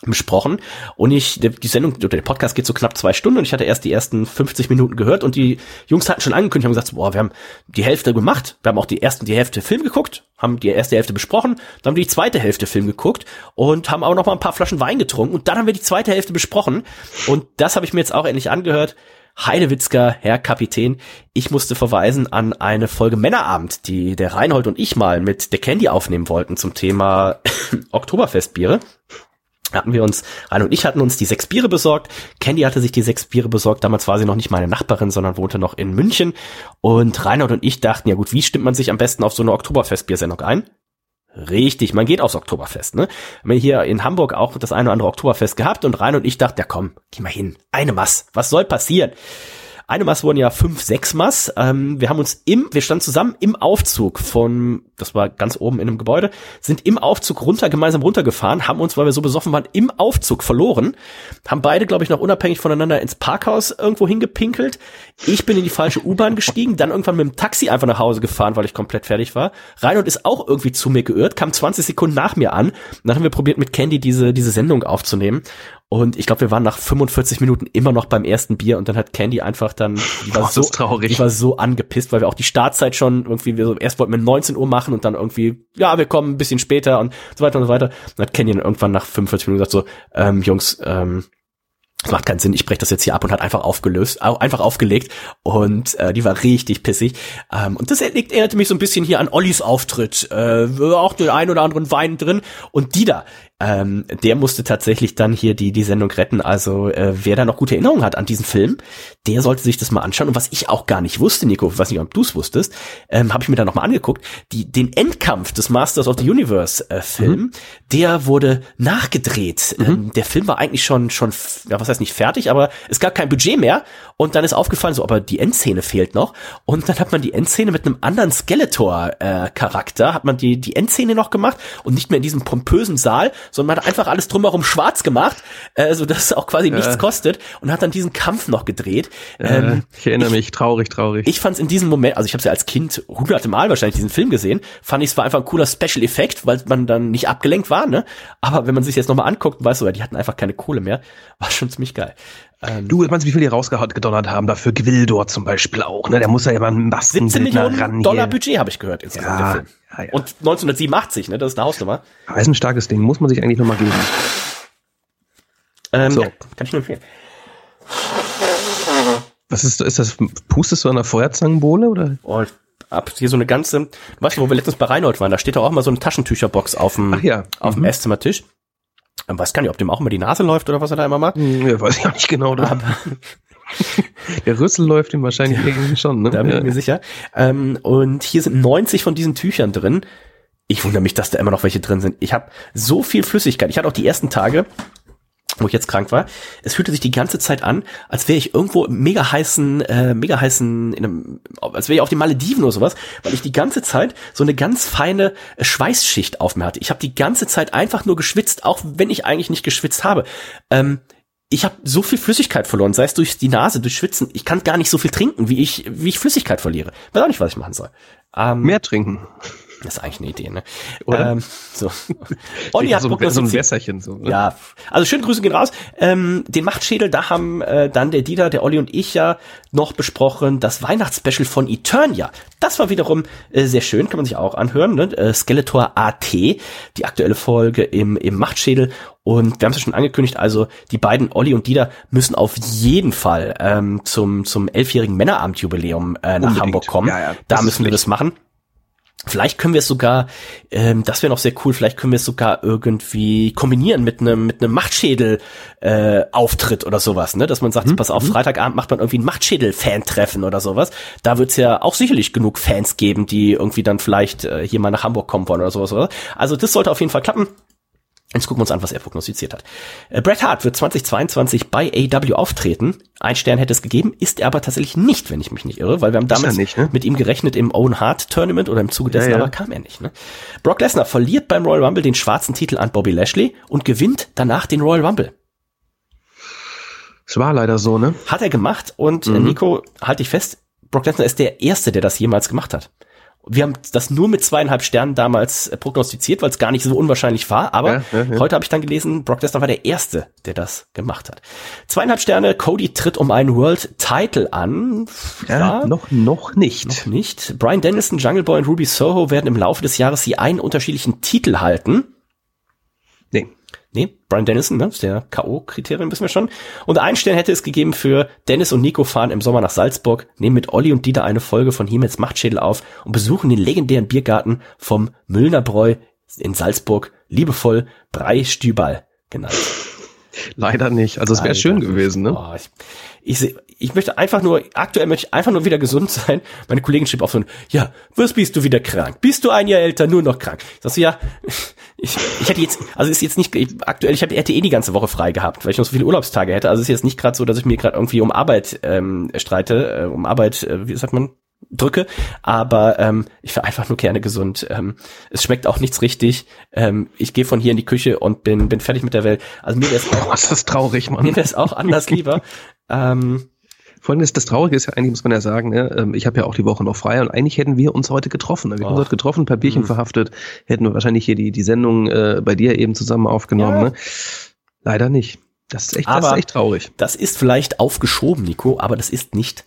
besprochen. Und ich die Sendung der Podcast geht so knapp zwei Stunden und ich hatte erst die ersten 50 Minuten gehört und die Jungs hatten schon angekündigt haben gesagt boah wir haben die Hälfte gemacht wir haben auch die ersten die Hälfte Film geguckt haben die erste Hälfte besprochen dann haben wir die zweite Hälfte Film geguckt und haben auch noch mal ein paar Flaschen Wein getrunken und dann haben wir die zweite Hälfte besprochen. Und das habe ich mir jetzt auch endlich angehört Heidewitzka, Herr Kapitän, ich musste verweisen an eine Folge Männerabend, die der Reinhold und ich mal mit der Candy aufnehmen wollten zum Thema Oktoberfestbiere. hatten wir uns, Rainer und ich hatten uns die sechs Biere besorgt. Candy hatte sich die sechs Biere besorgt. Damals war sie noch nicht meine Nachbarin, sondern wohnte noch in München. Und Reinhold und ich dachten, ja gut, wie stimmt man sich am besten auf so eine Oktoberfestbiersendung ein? Richtig, man geht aufs Oktoberfest, ne? Wir haben hier in Hamburg auch das eine oder andere Oktoberfest gehabt und Reinhold und ich dachten, ja komm, geh mal hin. Eine Mass. Was soll passieren? Eine Mass wurden ja fünf, sechs Mass. Ähm, wir haben uns im, wir standen zusammen im Aufzug von, das war ganz oben in einem Gebäude, sind im Aufzug runter, gemeinsam runtergefahren, haben uns, weil wir so besoffen waren, im Aufzug verloren, haben beide, glaube ich, noch unabhängig voneinander ins Parkhaus irgendwo hingepinkelt. Ich bin in die falsche U-Bahn gestiegen, dann irgendwann mit dem Taxi einfach nach Hause gefahren, weil ich komplett fertig war. Reinhold ist auch irgendwie zu mir geirrt, kam 20 Sekunden nach mir an. Dann haben wir probiert, mit Candy diese, diese Sendung aufzunehmen. Und ich glaube, wir waren nach 45 Minuten immer noch beim ersten Bier und dann hat Candy einfach dann, die war Oh, so, traurig. die war so angepisst, weil wir auch die Startzeit schon irgendwie, wir so, erst wollten wir 19 Uhr machen und dann irgendwie, ja, wir kommen ein bisschen später und so weiter und so weiter. Dann hat Candy dann irgendwann nach 45 Minuten gesagt so, ähm, Jungs, ähm, das macht keinen Sinn, ich breche das jetzt hier ab und hat einfach aufgelöst, au- einfach aufgelegt und äh, die war richtig pissig. Ähm, und das erinnert erinnerte mich so ein bisschen hier an Ollis Auftritt, äh, auch den ein oder anderen Wein drin und die da, ähm, der musste tatsächlich dann hier die die Sendung retten. Also äh, wer da noch gute Erinnerungen hat an diesen Film, der sollte sich das mal anschauen. Und was ich auch gar nicht wusste, Nico, ich weiß nicht, ob du es wusstest, ähm, habe ich mir dann noch mal angeguckt, die den Endkampf des Masters of the Universe äh, Film, der wurde nachgedreht. Ähm, der Film war eigentlich schon schon, ja was heißt nicht fertig, aber es gab kein Budget mehr. Und dann ist aufgefallen, so, aber die Endszene fehlt noch. Und dann hat man die Endszene mit einem anderen Skeletor-Charakter, hat man die, die Endszene noch gemacht und nicht mehr in diesem pompösen Saal, sondern man hat einfach alles drumherum schwarz gemacht, äh, so dass es auch quasi nichts kostet und hat dann diesen Kampf noch gedreht. Äh, ich erinnere mich, traurig, traurig. Ich fand es in diesem Moment, also ich habe es ja als Kind hunderte Mal wahrscheinlich diesen Film gesehen, fand ich es war einfach ein cooler Special Effekt, weil man dann nicht abgelenkt war, ne? Aber wenn man sich jetzt nochmal anguckt, weißt du, ja, die hatten einfach keine Kohle mehr, war schon ziemlich geil. Ähm, Du, meinst du, wie viel die rausgedonnert haben? Dafür Gwildor zum Beispiel auch, ne? Der muss ja immer einen 17 Maskenbildner Millionen ran Dollar hier. Budget habe ich gehört insgesamt Ja, ja, ja. Und 1987, ne? Das ist eine Hausnummer. Aber ist ein starkes Ding, muss man sich eigentlich nochmal geben. Ähm, So. ja, kann ich nur empfehlen. Was ist, ist das, pustest du an der Feuerzangenbowle oder? Oh, ab hier so eine ganze, weißt du, wo wir letztens bei Reinhold waren, da steht doch auch mal so eine Taschentücherbox auf dem, ja. auf dem Esszimmertisch. Ähm, weiß gar nicht, ob dem auch immer die Nase läuft oder was er da immer macht. Hm, Ja, weiß ich auch nicht genau. Da. Der Rüssel läuft ihm wahrscheinlich irgendwie schon, ne? Da bin ich mir sicher. Ähm, und hier sind 90 von diesen Tüchern drin. Ich wundere mich, dass da immer noch welche drin sind. Ich habe so viel Flüssigkeit. Ich hatte auch die ersten Tage, wo ich jetzt krank war. Es fühlte sich die ganze Zeit an, als wäre ich irgendwo mega heißen, äh, mega heißen, in einem, als wäre ich auf den Malediven oder sowas, weil ich die ganze Zeit so eine ganz feine äh, Schweißschicht auf mir hatte. Ich habe die ganze Zeit einfach nur geschwitzt, auch wenn ich eigentlich nicht geschwitzt habe. Ähm, ich habe so viel Flüssigkeit verloren, sei es durch die Nase, durch Schwitzen. Ich kann gar nicht so viel trinken, wie ich, wie ich Flüssigkeit verliere. Weiß auch nicht, was ich machen soll. Ähm, Mehr trinken. Das ist eigentlich eine Idee, ne? Oder? Ähm, so. Olli hat so, so ein Wässerchen so. Ne? ja, also schöne Grüße gehen raus. Ähm, den Machtschädel, da haben äh, dann der Dieter, der Olli und ich ja noch besprochen, das Weihnachtsspecial von Eternia. Das war wiederum äh, sehr schön, kann man sich auch anhören. Ne? Äh, Skeletor AT, die aktuelle Folge im, im Machtschädel. Und wir haben es ja schon angekündigt, also die beiden, Olli und Dieter, müssen auf jeden Fall ähm, zum, zum elfjährigen Männerabendjubiläum äh, nach Unbedingt. Hamburg kommen. Ja, ja, da müssen wir das machen. Vielleicht können wir es sogar, ähm, das wäre noch sehr cool, vielleicht können wir es sogar irgendwie kombinieren mit einem mit einem Machtschädel äh, Auftritt oder sowas, ne? Dass man sagt, pass auf, Freitagabend macht man irgendwie ein Machtschädel-Fan-Treffen oder sowas. Da wird es ja auch sicherlich genug Fans geben, die irgendwie dann vielleicht äh, hier mal nach Hamburg kommen wollen oder sowas. Oder? Also das sollte auf jeden Fall klappen. Jetzt gucken wir uns an, was er prognostiziert hat. Äh, Bret Hart wird 2022 bei AW auftreten. Ein Stern hätte es gegeben, ist er aber tatsächlich nicht, wenn ich mich nicht irre, weil wir haben damals nicht, ne? mit ihm gerechnet im Owen Hart Tournament oder im Zuge dessen, Ja, ja. aber kam er nicht. Ne? Brock Lesnar verliert beim Royal Rumble den schwarzen Titel an Bobby Lashley und gewinnt danach den Royal Rumble. Es war leider so, ne? Hat er gemacht und Mhm. äh, Nico, halte ich fest, Brock Lesnar ist der Erste, der das jemals gemacht hat. Wir haben das nur mit zweieinhalb Sternen damals äh, prognostiziert, weil es gar nicht so unwahrscheinlich war. Aber Ja, ja, ja. heute habe ich dann gelesen, Brock Lesnar war der Erste, der das gemacht hat. Zweieinhalb Sterne, Cody tritt um einen World Title an. Ja, noch, noch nicht. Noch nicht. Brian Dennison, Jungle Boy und Ruby Soho werden im Laufe des Jahres je einen unterschiedlichen Titel halten. Nee. Brian Dennison, ne? ist der K.O.-Kriterium, wissen wir schon. Und ein Stern hätte es gegeben für Dennis und Nico fahren im Sommer nach Salzburg, nehmen mit Olli und Dieter eine Folge von Hiemels Machtschädel auf und besuchen den legendären Biergarten vom Müllner Bräu in Salzburg, liebevoll Brei Stübal. genannt. Leider nicht. Also es wäre schön gewesen, ne? Oh, ich, ich, seh- ich möchte einfach nur, aktuell möchte ich einfach nur wieder gesund sein. Meine Kollegin schrieb auch so, ja, was bist du wieder krank? Bist du ein Jahr älter, nur noch krank? Ich sag so, ja, ich, ich hätte jetzt, also ist jetzt nicht, ich, aktuell, ich hab, hätte eh die ganze Woche frei gehabt, weil ich noch so viele Urlaubstage hätte. Also ist jetzt nicht gerade so, dass ich mir gerade irgendwie um Arbeit ähm, streite, äh, um Arbeit, äh, wie sagt man, drücke, aber ähm, ich wäre einfach nur gerne gesund. Ähm, es schmeckt auch nichts richtig. Ähm, ich gehe von hier in die Küche und bin bin fertig mit der Welt. Also mir wäre es ist das traurig, Mann. mir wäre es auch anders lieber. Ähm, Vor allem ist das Traurige ist ja eigentlich, muss man ja sagen, ne, ähm, ich habe ja auch die Woche noch frei und eigentlich hätten wir uns heute getroffen. Wir hätten uns heute getroffen, Bierchen Mhm. verhaftet, hätten wir wahrscheinlich hier die, die Sendung äh, bei dir eben zusammen aufgenommen. Ja. Ne? Leider nicht. Das ist echt, das Aber- ist echt traurig. das ist vielleicht aufgeschoben, Nico, aber das ist nicht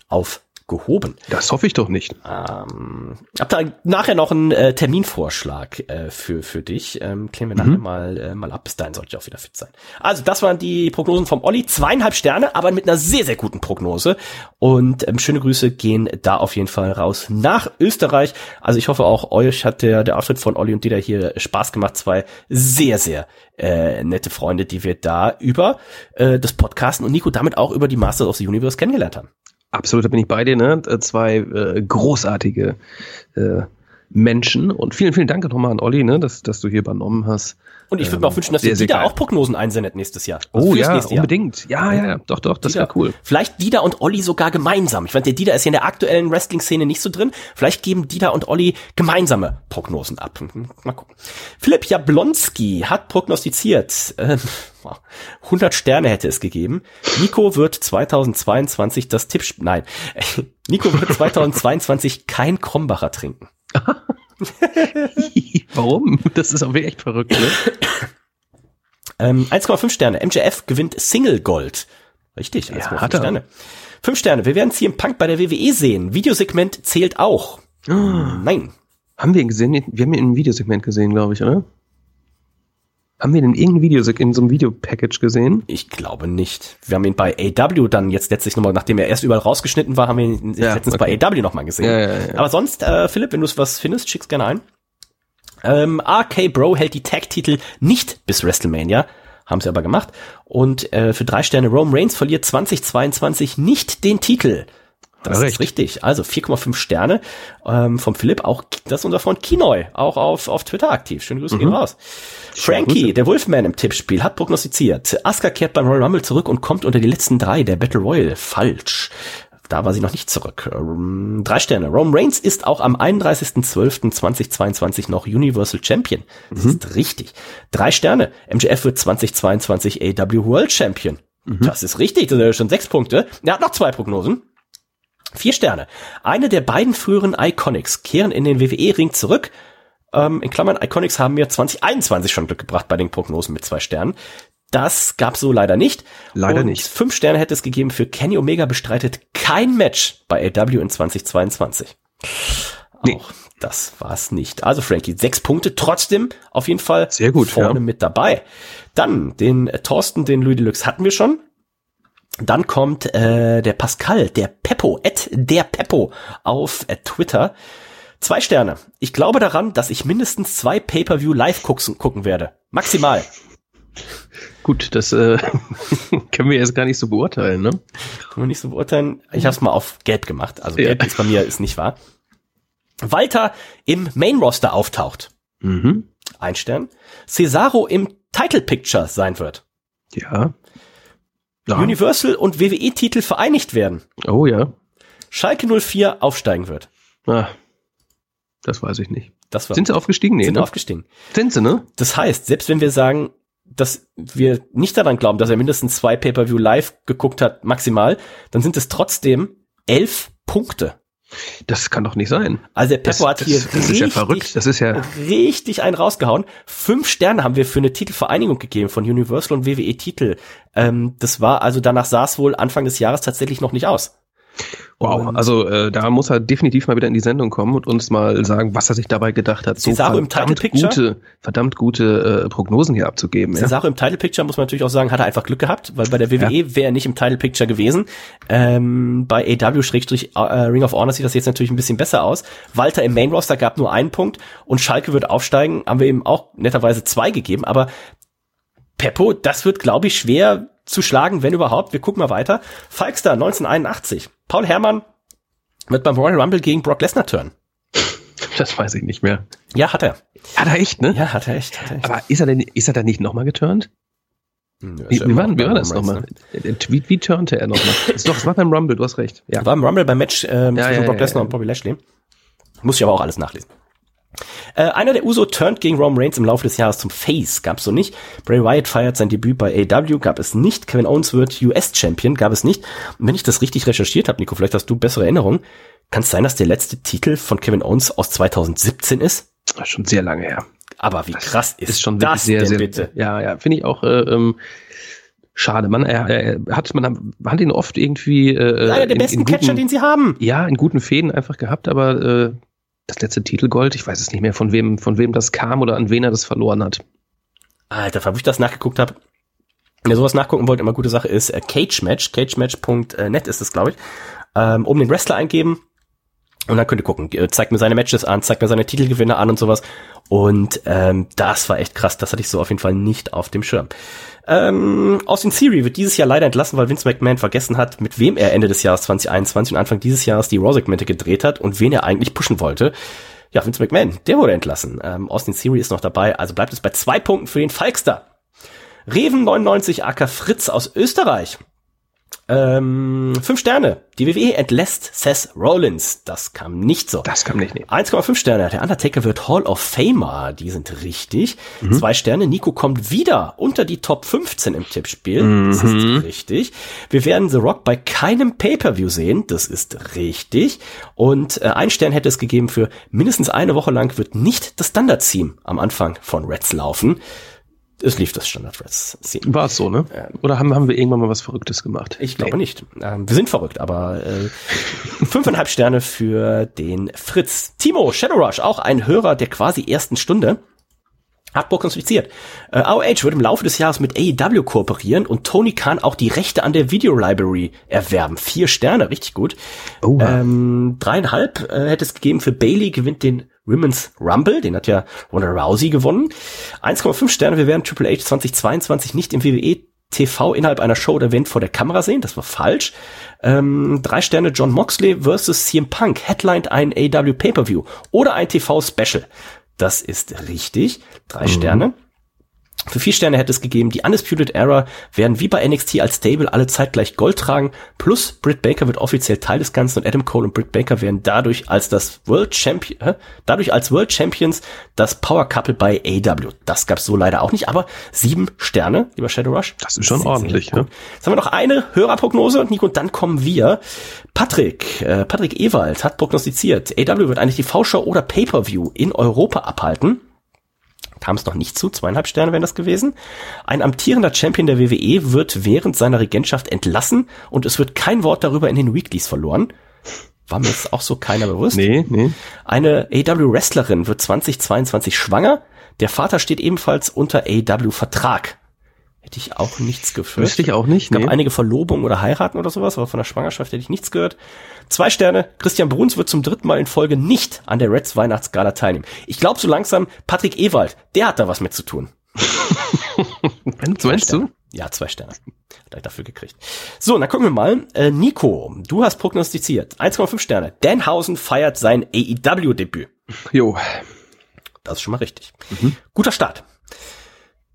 aufgehoben. Das hoffe ich doch nicht. Ähm, hab da nachher noch einen äh, Terminvorschlag äh, für für dich. Ähm, klären wir nachher Mhm. mal äh, mal ab. Bis dahin sollte ich auch wieder fit sein. Also das waren die Prognosen vom Olli. Zweieinhalb Sterne, aber mit einer sehr sehr guten Prognose. Und ähm, schöne Grüße gehen da auf jeden Fall raus nach Österreich. Also ich hoffe auch euch hat der der Auftritt von Olli und Dieter hier Spaß gemacht. Zwei sehr sehr äh, nette Freunde, die wir da über äh, das Podcasten und Nico damit auch über die Masters of the Universe kennengelernt haben. Absolut, da bin ich bei dir, ne? Äh, Zwei äh, großartige äh, Menschen. Und vielen, vielen Dank nochmal an Olli, ne, dass, dass du hier übernommen hast. Und ich würde mir auch wünschen, dass sehr, Dieter geil. auch Prognosen einsendet nächstes Jahr. Also Oh ja, nächste Jahr. unbedingt. Ja, ja, doch, doch, das wäre cool. Vielleicht Dieter und Olli sogar gemeinsam. Ich meine, der Dieter ist ja in der aktuellen Wrestling-Szene nicht so drin. Vielleicht geben Dieter und Olli gemeinsame Prognosen ab. Mal gucken. Philipp Jablonski hat prognostiziert, ähm, 100 Sterne hätte es gegeben. Nico wird 2022 das Tipp, nein, Nico wird 2022 kein Krombacher trinken. Warum? Das ist aber echt verrückt, ne? Ähm, 1,5 Sterne. MJF gewinnt Single Gold. Richtig, Ja, 1,5 hat er. Sterne. 5 Sterne. Wir werden CM Punk bei der WWE sehen. Videosegment zählt auch. Nein. Haben wir ihn gesehen? Wir haben ihn im Videosegment gesehen, glaube ich, oder? Haben wir den irgendein Video in so einem Videopackage gesehen? Ich glaube nicht. Wir haben ihn bei AW dann jetzt letztlich nochmal, nachdem er erst überall rausgeschnitten war, haben wir ihn Ja, letztens okay. bei AW nochmal gesehen. Ja, ja. Aber sonst, äh, Philipp, wenn du was findest, schick's gerne ein. Ähm, RK Bro hält die Tag-Titel nicht bis WrestleMania. Haben sie aber gemacht. Und äh, für drei Sterne Rome Reigns verliert 2022 nicht den Titel. Das er ist richtig. Also 4,5 Sterne ähm, vom Philipp. Auch das ist unser Freund Kinoi, auch auf, auf Twitter aktiv. Schöne Grüße gehen raus. Frankie, Grüße. der Wolfman im Tippspiel, hat prognostiziert. Asuka kehrt beim Royal Rumble zurück und kommt unter die letzten drei der Battle Royale. Falsch. Da war sie noch nicht zurück. Ähm, Drei Sterne. Roman Reigns ist auch am 31.12.2022 noch Universal Champion. Das ist richtig. Drei Sterne. MJF wird 2022 AW World Champion. Das ist richtig. Das sind ja schon sechs Punkte. Er hat noch zwei Prognosen. Vier Sterne. Eine der beiden früheren Iconics kehren in den WWE-Ring zurück. Ähm, in Klammern, Iconics haben mir 2021 schon Glück gebracht bei den Prognosen mit zwei Sternen. Das gab's so leider nicht. Leider Und nicht. Fünf Sterne hätte es gegeben für Kenny Omega bestreitet kein Match bei AW in 2022. Nee. Auch das war's nicht. Also Frankie, sechs Punkte trotzdem auf jeden Fall Sehr gut, vorne ja. mit dabei. Dann den äh, Thorsten, den Louis Deluxe hatten wir schon. Dann kommt äh, der Pascal, der Peppo, Ed der Peppo auf äh, Twitter. Zwei Sterne. Ich glaube daran, dass ich mindestens zwei Pay-per-view live gucken, gucken werde. Maximal. Gut, das äh, können wir jetzt gar nicht so beurteilen, ne? Kann man nicht so beurteilen. Ich habe es mal auf Gelb gemacht. Also Ja. Gelb ist bei mir ist nicht wahr. Walter im Main Roster auftaucht. Mhm. Ein Stern. Cesaro im Title Picture sein wird. Ja. Ja. Universal und WWE-Titel vereinigt werden. Oh ja. Schalke 04 aufsteigen wird. Ah, das weiß ich nicht. Das war, Sind sie aufgestiegen? Nee, sind ne? aufgestiegen. Sind sie, ne? Das heißt, selbst wenn wir sagen, dass wir nicht daran glauben, dass er mindestens zwei Pay-per-view live geguckt hat, maximal, dann sind es trotzdem elf Punkte. Das kann doch nicht sein. Also der Peppo hat hier das, das ist ja richtig- verrückt. Das ist ja. richtig einen rausgehauen. Fünf Sterne haben wir für eine Titelvereinigung gegeben von Universal und WWE Titel. Ähm, das war also danach sah es wohl Anfang des Jahres tatsächlich noch nicht aus. Wow, Und- also äh, da muss er definitiv mal wieder in die Sendung kommen und uns mal sagen, was er sich dabei gedacht hat, Cesaro im verdammt Title Picture? gute, verdammt gute äh, Prognosen hier abzugeben. Ja? Cesaro im Title Picture muss man natürlich auch sagen, hat er einfach Glück gehabt, weil bei der WWE wäre er nicht im Title Picture gewesen. Ähm, bei AW Schrägstrich äh, Ring of Honor sieht das jetzt natürlich ein bisschen besser aus. Walter im Main Roster gab nur einen Punkt und Schalke wird aufsteigen, haben wir ihm auch netterweise zwei gegeben, aber Peppo, das wird, glaube ich, schwer zu schlagen, wenn überhaupt. Wir gucken mal weiter. Falkster 1981. Paul Herrmann wird beim Royal Rumble gegen Brock Lesnar turnen. Das weiß ich nicht mehr. Ja, hat er. Hat er echt, ne? Ja, hat er echt. Hat er echt. Aber ist er denn, ist er dann nicht nochmal geturnt? Hm, ja, Wie, wie, war, wie war das nochmal? Wie, wie turnte er nochmal? Doch, es war beim Rumble, du hast recht. Ja. War im Rumble beim Match ähm, Ja, zwischen Brock Lesnar und Bobby Lashley. Muss ich aber auch alles nachlesen. Äh, einer der Uso turnt gegen Roman Reigns im Laufe des Jahres zum Face. Gab's so nicht. Bray Wyatt feiert sein Debüt bei AW. Gab es nicht. Kevin Owens wird US-Champion. Gab es nicht. Und wenn ich das richtig recherchiert habe, Nico, vielleicht hast du bessere Erinnerungen. Kann es sein, dass der letzte Titel von Kevin Owens aus 2017 ist? Das ist Schon sehr lange her. Aber wie krass ist, Ist schon das sehr, denn sehr, bitte? ja, ja, finde ich auch, äh, ähm, schade. Man, er, er hat, man hat- ihn oft irgendwie, äh, Einer der in- besten in guten, Catcher, den sie haben. ja, in guten Fäden einfach gehabt, aber, äh, das letzte Titelgold, ich weiß es nicht mehr, von wem, von wem das kam oder an wen er das verloren hat. Alter, wo ich das nachgeguckt habe. Wer sowas nachgucken wollte, immer gute Sache ist äh, Cage Match, cagematch.net ist es, glaube ich. Ähm, um den Wrestler eingeben und dann könnt ihr gucken. Äh, Zeigt mir seine Matches an, zeigt mir seine Titelgewinne an und sowas. Und ähm, das war echt krass. Das hatte ich so auf jeden Fall nicht auf dem Schirm. Ähm, Austin Theory wird dieses Jahr leider entlassen, weil Vince McMahon vergessen hat, mit wem er Ende des Jahres 2021 und Anfang dieses Jahres die Raw-Segmente gedreht hat und wen er eigentlich pushen wollte. Ja, Vince McMahon, der wurde entlassen. Ähm, Austin Theory ist noch dabei, also bleibt es bei zwei Punkten für den Falkster. Reven 99 AK Fritz aus Österreich. Ähm, fünf Sterne. Die WWE entlässt Seth Rollins. Das kam nicht so. Das kam nicht, nee. 1,5 Sterne. Der Undertaker wird Hall of Famer. Die sind richtig. Zwei Sterne. Nico kommt wieder unter die Top 15 im Tippspiel. Das ist richtig. Wir werden The Rock bei keinem Pay-Per-View sehen. Das ist richtig. Und äh, ein Stern hätte es gegeben für mindestens eine Woche lang wird nicht das Standard-Theme am Anfang von Reds laufen. Es lief das Standard-Reds-Theme. War es so, ne? Oder haben, haben wir irgendwann mal was Verrücktes gemacht? Ich glaube nicht. Ähm, wir sind verrückt, aber äh, fünfeinhalb Sterne für den Fritz. Timo Shadowrush, auch ein Hörer der quasi ersten Stunde, hat prognostiziert. Äh, ROH wird im Laufe des Jahres mit AEW kooperieren und Tony Khan auch die Rechte an der Video Library erwerben. Vier Sterne, richtig gut. Oha. Ähm, dreieinhalb äh, hätte es gegeben für Bailey gewinnt den Women's Rumble, den hat ja Ronda Rousey gewonnen. 1,5 Sterne, wir werden Triple H 2022 nicht im WWE TV innerhalb einer Show oder Event vor der Kamera sehen, das war falsch. Ähm, drei Sterne John Moxley versus CM Punk headlined ein AW Pay-Per-View oder ein TV-Special. Das ist richtig. Drei Sterne. Für vier Sterne hätte es gegeben, die Undisputed Era werden wie bei NXT als Stable alle zeitgleich Gold tragen, plus Britt Baker wird offiziell Teil des Ganzen und Adam Cole und Britt Baker werden dadurch als das World Champion, äh, dadurch als World Champions das Power Couple bei AW. Das gab's so leider auch nicht, aber sieben Sterne, lieber Shadow Rush. Das ist schon Sehr, sehr ordentlich, ne? Jetzt haben wir noch eine Hörerprognose und Nico, und dann kommen wir. Patrick, äh, Patrick Ewald hat prognostiziert, AW wird eine TV-Show oder Pay-Per-View in Europa abhalten kam es noch nicht zu, zweieinhalb Sterne wären das gewesen. Ein amtierender Champion der WWE wird während seiner Regentschaft entlassen und es wird kein Wort darüber in den Weeklies verloren. War mir jetzt auch so keiner bewusst. Nee, nee. Eine AW-Wrestlerin wird 2022 schwanger. Der Vater steht ebenfalls unter AW-Vertrag. Hätte ich auch nichts gefühlt. Wüsste ich auch nicht, Es gab nee. einige Verlobungen oder heiraten oder sowas, aber von der Schwangerschaft hätte ich nichts gehört. Zwei Sterne. Christian Bruns wird zum dritten Mal in Folge nicht an der Reds Weihnachtsgala teilnehmen. Ich glaube so langsam, Patrick Ewald, der hat da was mit zu tun. Meinst, du? Ja, zwei Sterne. Hat er dafür gekriegt. So, dann gucken wir mal. Äh, Nico, du hast prognostiziert. 1,5 Sterne. Danhausen feiert sein AEW-Debüt. Jo. Das ist schon mal richtig. Guter Start.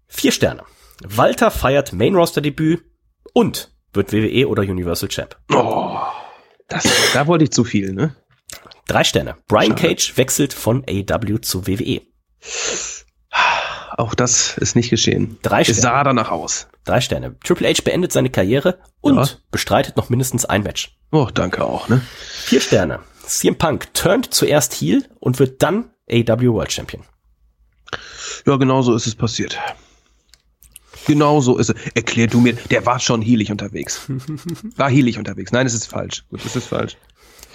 Vier Sterne. Walter feiert Main-Roster-Debüt und wird WWE oder Universal Champ. Oh, das, da wollte ich zu viel, ne? Drei Sterne. Brian Schade. Cage wechselt von AW zu WWE. Auch das ist nicht geschehen. Drei Es Sterne. sah danach aus. Drei Sterne. Triple H beendet seine Karriere und Ja. bestreitet noch mindestens ein Match. Oh, danke auch, ne? Vier Sterne. CM Punk turnt zuerst Heel und wird dann AW World Champion. Ja, genau so ist es passiert. Genau so ist es. Erklär du mir, der war schon heelig unterwegs. War heelig unterwegs. Nein, es ist falsch. Gut, es ist falsch.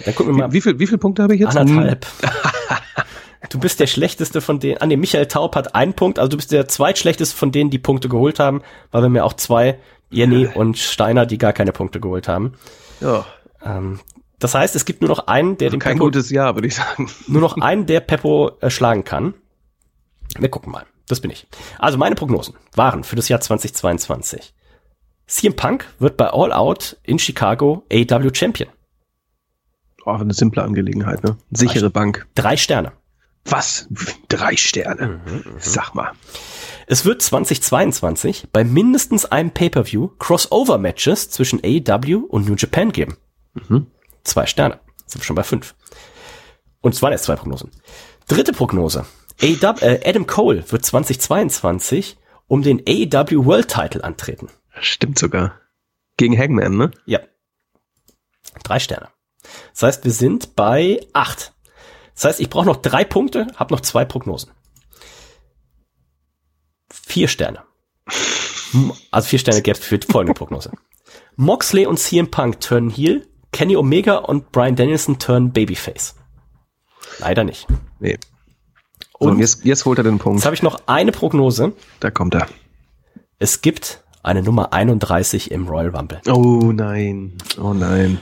Dann gucken wir mal. Wie, wie viel, wie viel Punkte habe ich jetzt? Anderthalb. Du bist der schlechteste von denen. Ah nee, Michael Taub hat einen Punkt, also du bist der zweitschlechteste von denen, die Punkte geholt haben, weil wir mir auch zwei, Jenny und Steiner, die gar keine Punkte geholt haben. Ja, Ähm, das heißt, es gibt nur noch einen, der den kein Peppo, gutes Jahr, würde ich sagen. nur noch einen, der Peppo äh, schlagen kann. Wir gucken mal. Das bin ich. Also meine Prognosen waren für das Jahr 2022. CM Punk wird bei All Out in Chicago AW Champion. Oh, eine simple Angelegenheit, ne? Sichere Bank. Drei Sterne. Was? Drei Sterne. Sag mal. Es wird 2022 bei mindestens einem Pay-Per-View Crossover-Matches zwischen AEW und New Japan geben. Zwei Sterne. Sind wir schon bei fünf. Und es waren erst zwei Prognosen. Dritte Prognose. AEW, äh, Adam Cole wird 2022 um den AEW World Title antreten. Stimmt sogar. Gegen Hangman, ne? Ja. Drei Sterne. Das heißt, wir sind bei acht. Das heißt, ich brauche noch drei Punkte, habe noch zwei Prognosen. Vier Sterne. Also vier Sterne gäbe es für die folgende Prognose. Moxley und CM Punk turnen Heel, Kenny Omega und Brian Danielson turnen Babyface. Leider nicht. Nee. So, Und und jetzt, jetzt holt er den Punkt. Jetzt habe ich noch eine Prognose. Da kommt er. Es gibt eine Nummer 31 im Royal Rumble. Oh nein. Oh nein.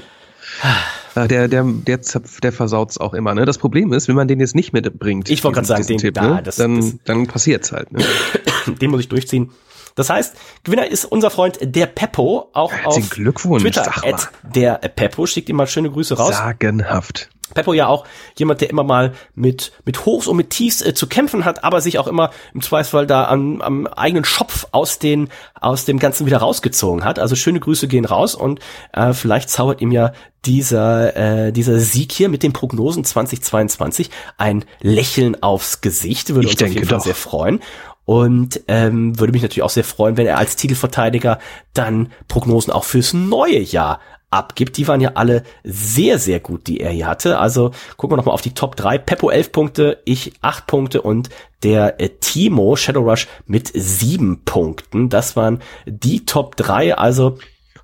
Ah, Der, der, der, Zopf, der versaut's auch immer. Ne? Das Problem ist, wenn man den jetzt nicht mitbringt, Ich wollte gerade sagen, den- Tipp, da, ne? das- dann, das- dann passiert's halt. Ne? Den muss ich durchziehen. Das heißt, Gewinner ist unser Freund der Peppo, auch Herzlichen auf Glückwunsch, Twitter. sag mal. Der Peppo schickt ihm mal schöne Grüße raus. Sagenhaft. Peppo ja auch jemand, der immer mal mit, mit Hochs und mit Tiefs äh, zu kämpfen hat, aber sich auch immer im Zweifelsfall da am, am eigenen Schopf aus den, aus dem Ganzen wieder rausgezogen hat. Also schöne Grüße gehen raus und äh, vielleicht zaubert ihm ja dieser, äh, dieser Sieg hier mit den Prognosen 2022 ein Lächeln aufs Gesicht. Würde Ich uns auf jeden Fall doch. sehr freuen. Und ähm, würde mich natürlich auch sehr freuen, wenn er als Titelverteidiger dann Prognosen auch fürs neue Jahr abgibt. Die waren ja alle sehr, sehr gut, die er hier hatte. Also gucken wir nochmal auf die Top 3. Peppo 11 Punkte, ich 8 Punkte und der äh, Timo Shadow Rush mit 7 Punkten. Das waren die Top 3. Also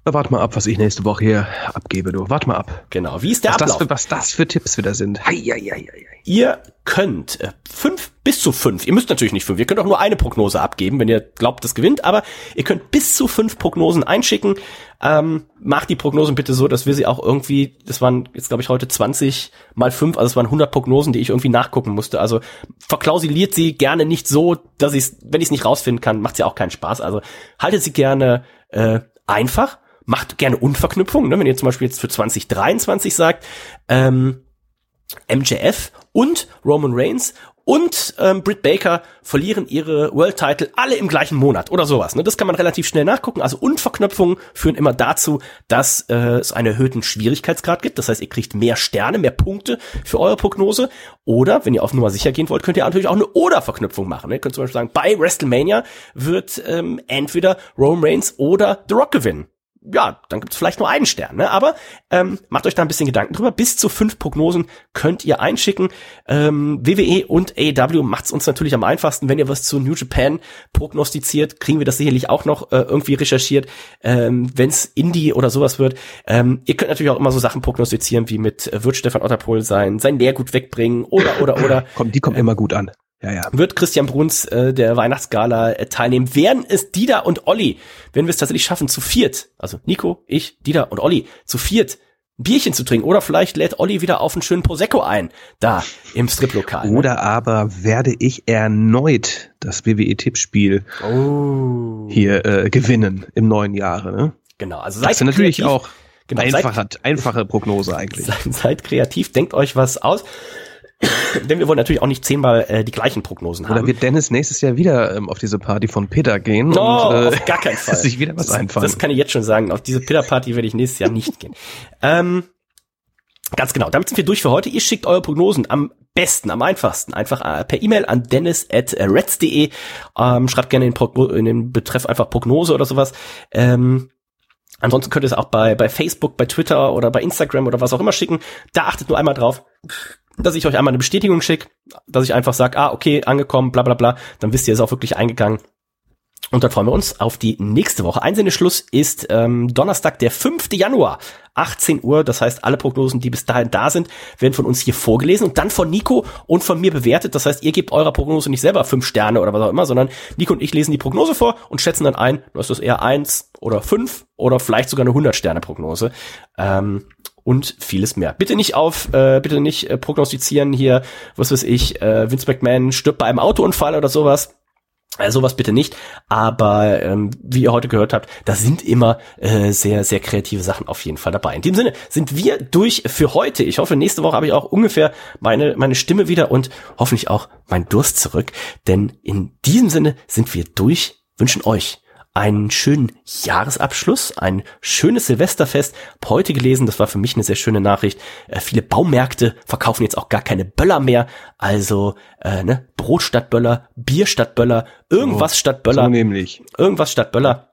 Na, warte mal ab, was ich nächste Woche hier abgebe, du. Warte mal ab. genau, wie ist der Was das, Ablauf? für, was das für Tipps wieder sind. Hei, hei, hei, hei. Ihr könnt äh, fünf bis zu fünf, ihr müsst natürlich nicht fünf, ihr könnt auch nur eine Prognose abgeben, wenn ihr glaubt, das gewinnt, aber ihr könnt bis zu fünf Prognosen einschicken. Ähm, macht die Prognosen bitte so, dass wir sie auch irgendwie, das waren jetzt glaube ich heute 20 mal fünf, also es waren 100 Prognosen, die ich irgendwie nachgucken musste. Also verklausiliert sie gerne nicht so, dass ich wenn ich es nicht rausfinden kann, macht sie auch keinen Spaß. Also haltet sie gerne äh, einfach, macht gerne Unverknüpfungen. Ne? Wenn ihr zum Beispiel jetzt für 2023 sagt, ähm, MJF und Roman Reigns und ähm, Britt Baker verlieren ihre World Title alle im gleichen Monat oder sowas. Ne? Das kann man relativ schnell nachgucken. Also Unverknüpfungen führen immer dazu, dass äh, es einen erhöhten Schwierigkeitsgrad gibt. Das heißt, ihr kriegt mehr Sterne, mehr Punkte für eure Prognose. Oder, wenn ihr auf Nummer sicher gehen wollt, könnt ihr natürlich auch eine Oder-Verknüpfung machen. Ne? Ihr könnt zum Beispiel sagen, bei WrestleMania wird ähm, entweder Roman Reigns oder The Rock gewinnen ja, dann gibt's vielleicht nur einen Stern, ne? Aber ähm, macht euch da ein bisschen Gedanken drüber. Bis zu fünf Prognosen könnt ihr einschicken. Ähm, WWE und AEW macht's uns natürlich am einfachsten. Wenn ihr was zu New Japan prognostiziert, kriegen wir das sicherlich auch noch äh, irgendwie recherchiert, ähm, wenn's Indie oder sowas wird. Ähm, ihr könnt natürlich auch immer so Sachen prognostizieren, wie mit äh, wird Stefan Otterpohl sein, sein Lehrgut wegbringen oder oder oder Komm, die kommt immer gut an. Ja, ja. wird Christian Bruns äh, der Weihnachtsgala äh, teilnehmen. Werden es Dida und Olli, wenn wir es tatsächlich schaffen, zu viert, also Nico, ich, Dida und Olli, zu viert ein Bierchen zu trinken oder vielleicht lädt Olli wieder auf einen schönen Prosecco ein, da im Striplokal. ne? Oder aber werde ich erneut das WWE-Tippspiel Oh. hier äh, gewinnen im neuen Jahre. Ne? Genau, also Das seid ist natürlich kreativ. auch Genau, einfache, einfache Prognose eigentlich. Seid, seid kreativ, denkt euch was aus. Denn wir wollen natürlich auch nicht zehnmal äh, die gleichen Prognosen Oder haben. wird Dennis nächstes Jahr wieder ähm, auf diese Party von Peter gehen No, und äh, auf gar keinen Fall. sich wieder was das, einfallen. Das kann ich jetzt schon sagen. Auf diese Pillar-Party werde ich nächstes Jahr nicht gehen. Ähm, ganz genau. Damit sind wir durch für heute. Ihr schickt eure Prognosen am besten, am einfachsten. Einfach äh, per E-Mail an dennis at reds.de. Ähm, schreibt gerne in, Progno in den Betreff einfach Prognose oder sowas. Ähm, Ansonsten könnt ihr es auch bei, bei Facebook, bei Twitter oder bei Instagram oder was auch immer schicken. Da achtet nur einmal drauf, dass ich euch einmal eine Bestätigung schicke, dass ich einfach sage, ah, okay, angekommen, bla bla bla. Dann wisst ihr, es ist auch wirklich eingegangen. Und dann freuen wir uns auf die nächste Woche. Einsendeschluss ist ähm, Donnerstag, der 5. Januar, 18 Uhr. Das heißt, alle Prognosen, die bis dahin da sind, werden von uns hier vorgelesen und dann von Nico und von mir bewertet. Das heißt, ihr gebt eurer Prognose nicht selber fünf Sterne oder was auch immer, sondern Nico und ich lesen die Prognose vor und schätzen dann ein, ist das eher eins oder fünf oder vielleicht sogar eine 100-Sterne-Prognose. Ähm, und vieles mehr. Bitte nicht auf, äh, bitte nicht äh, prognostizieren hier, was weiß ich, äh, Vince McMahon stirbt bei einem Autounfall oder sowas äh, sowas bitte nicht, aber ähm, wie ihr heute gehört habt, da sind immer äh, sehr, sehr kreative Sachen auf jeden Fall dabei. In diesem Sinne sind wir durch für heute. Ich hoffe, nächste Woche habe ich auch ungefähr meine, meine Stimme wieder und hoffentlich auch mein Durst zurück. Denn in diesem Sinne sind wir durch, wünschen euch einen schönen Jahresabschluss, ein schönes Silvesterfest. Hab heute gelesen, das war für mich eine sehr schöne Nachricht. Äh, viele Baumärkte verkaufen jetzt auch gar keine Böller mehr. Also äh, ne, Brot statt Böller, Bier statt Böller, irgendwas Oh, statt Böller, So nämlich. irgendwas statt Böller.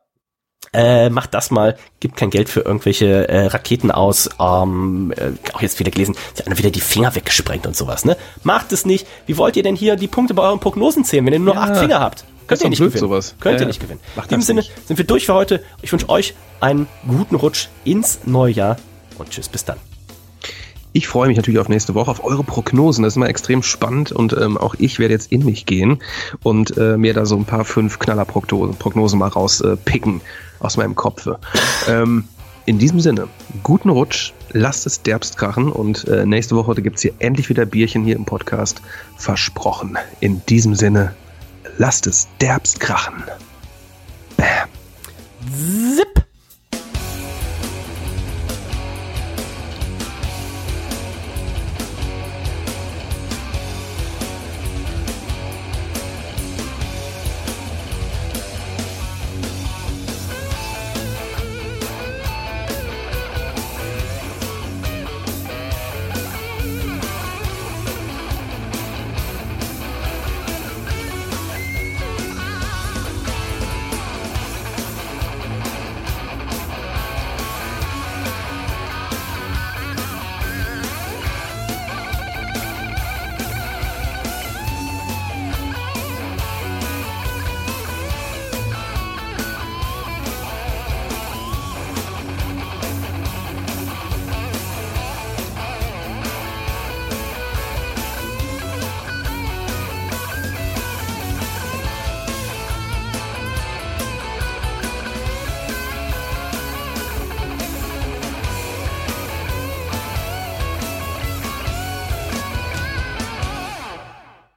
Äh, macht das mal, gibt kein Geld für irgendwelche äh, Raketen aus. Ähm, äh, auch jetzt wieder gelesen, sie haben wieder die Finger weggesprengt und sowas, ne? Macht es nicht. Wie wollt ihr denn hier die Punkte bei euren Prognosen zählen, wenn ihr nur Ja. acht Finger habt? Könnt ihr nicht blöd, gewinnen. sowas. Könnt Ja, ihr nicht gewinnen. In diesem Sinne nicht. sind wir durch für heute. Ich wünsche euch einen guten Rutsch ins neue Jahr und tschüss, bis dann. Ich freue mich natürlich auf nächste Woche, auf eure Prognosen. Das ist immer extrem spannend und ähm, auch ich werde jetzt in mich gehen und äh, mir da so ein paar fünf Knallerprognosen Prognosen mal rauspicken äh, aus meinem Kopf. ähm, in diesem Sinne, guten Rutsch, lasst es derbst krachen und äh, nächste Woche gibt's hier endlich wieder Bierchen hier im Podcast. Versprochen. In diesem Sinne, lasst es derbst krachen. Bam. Zip.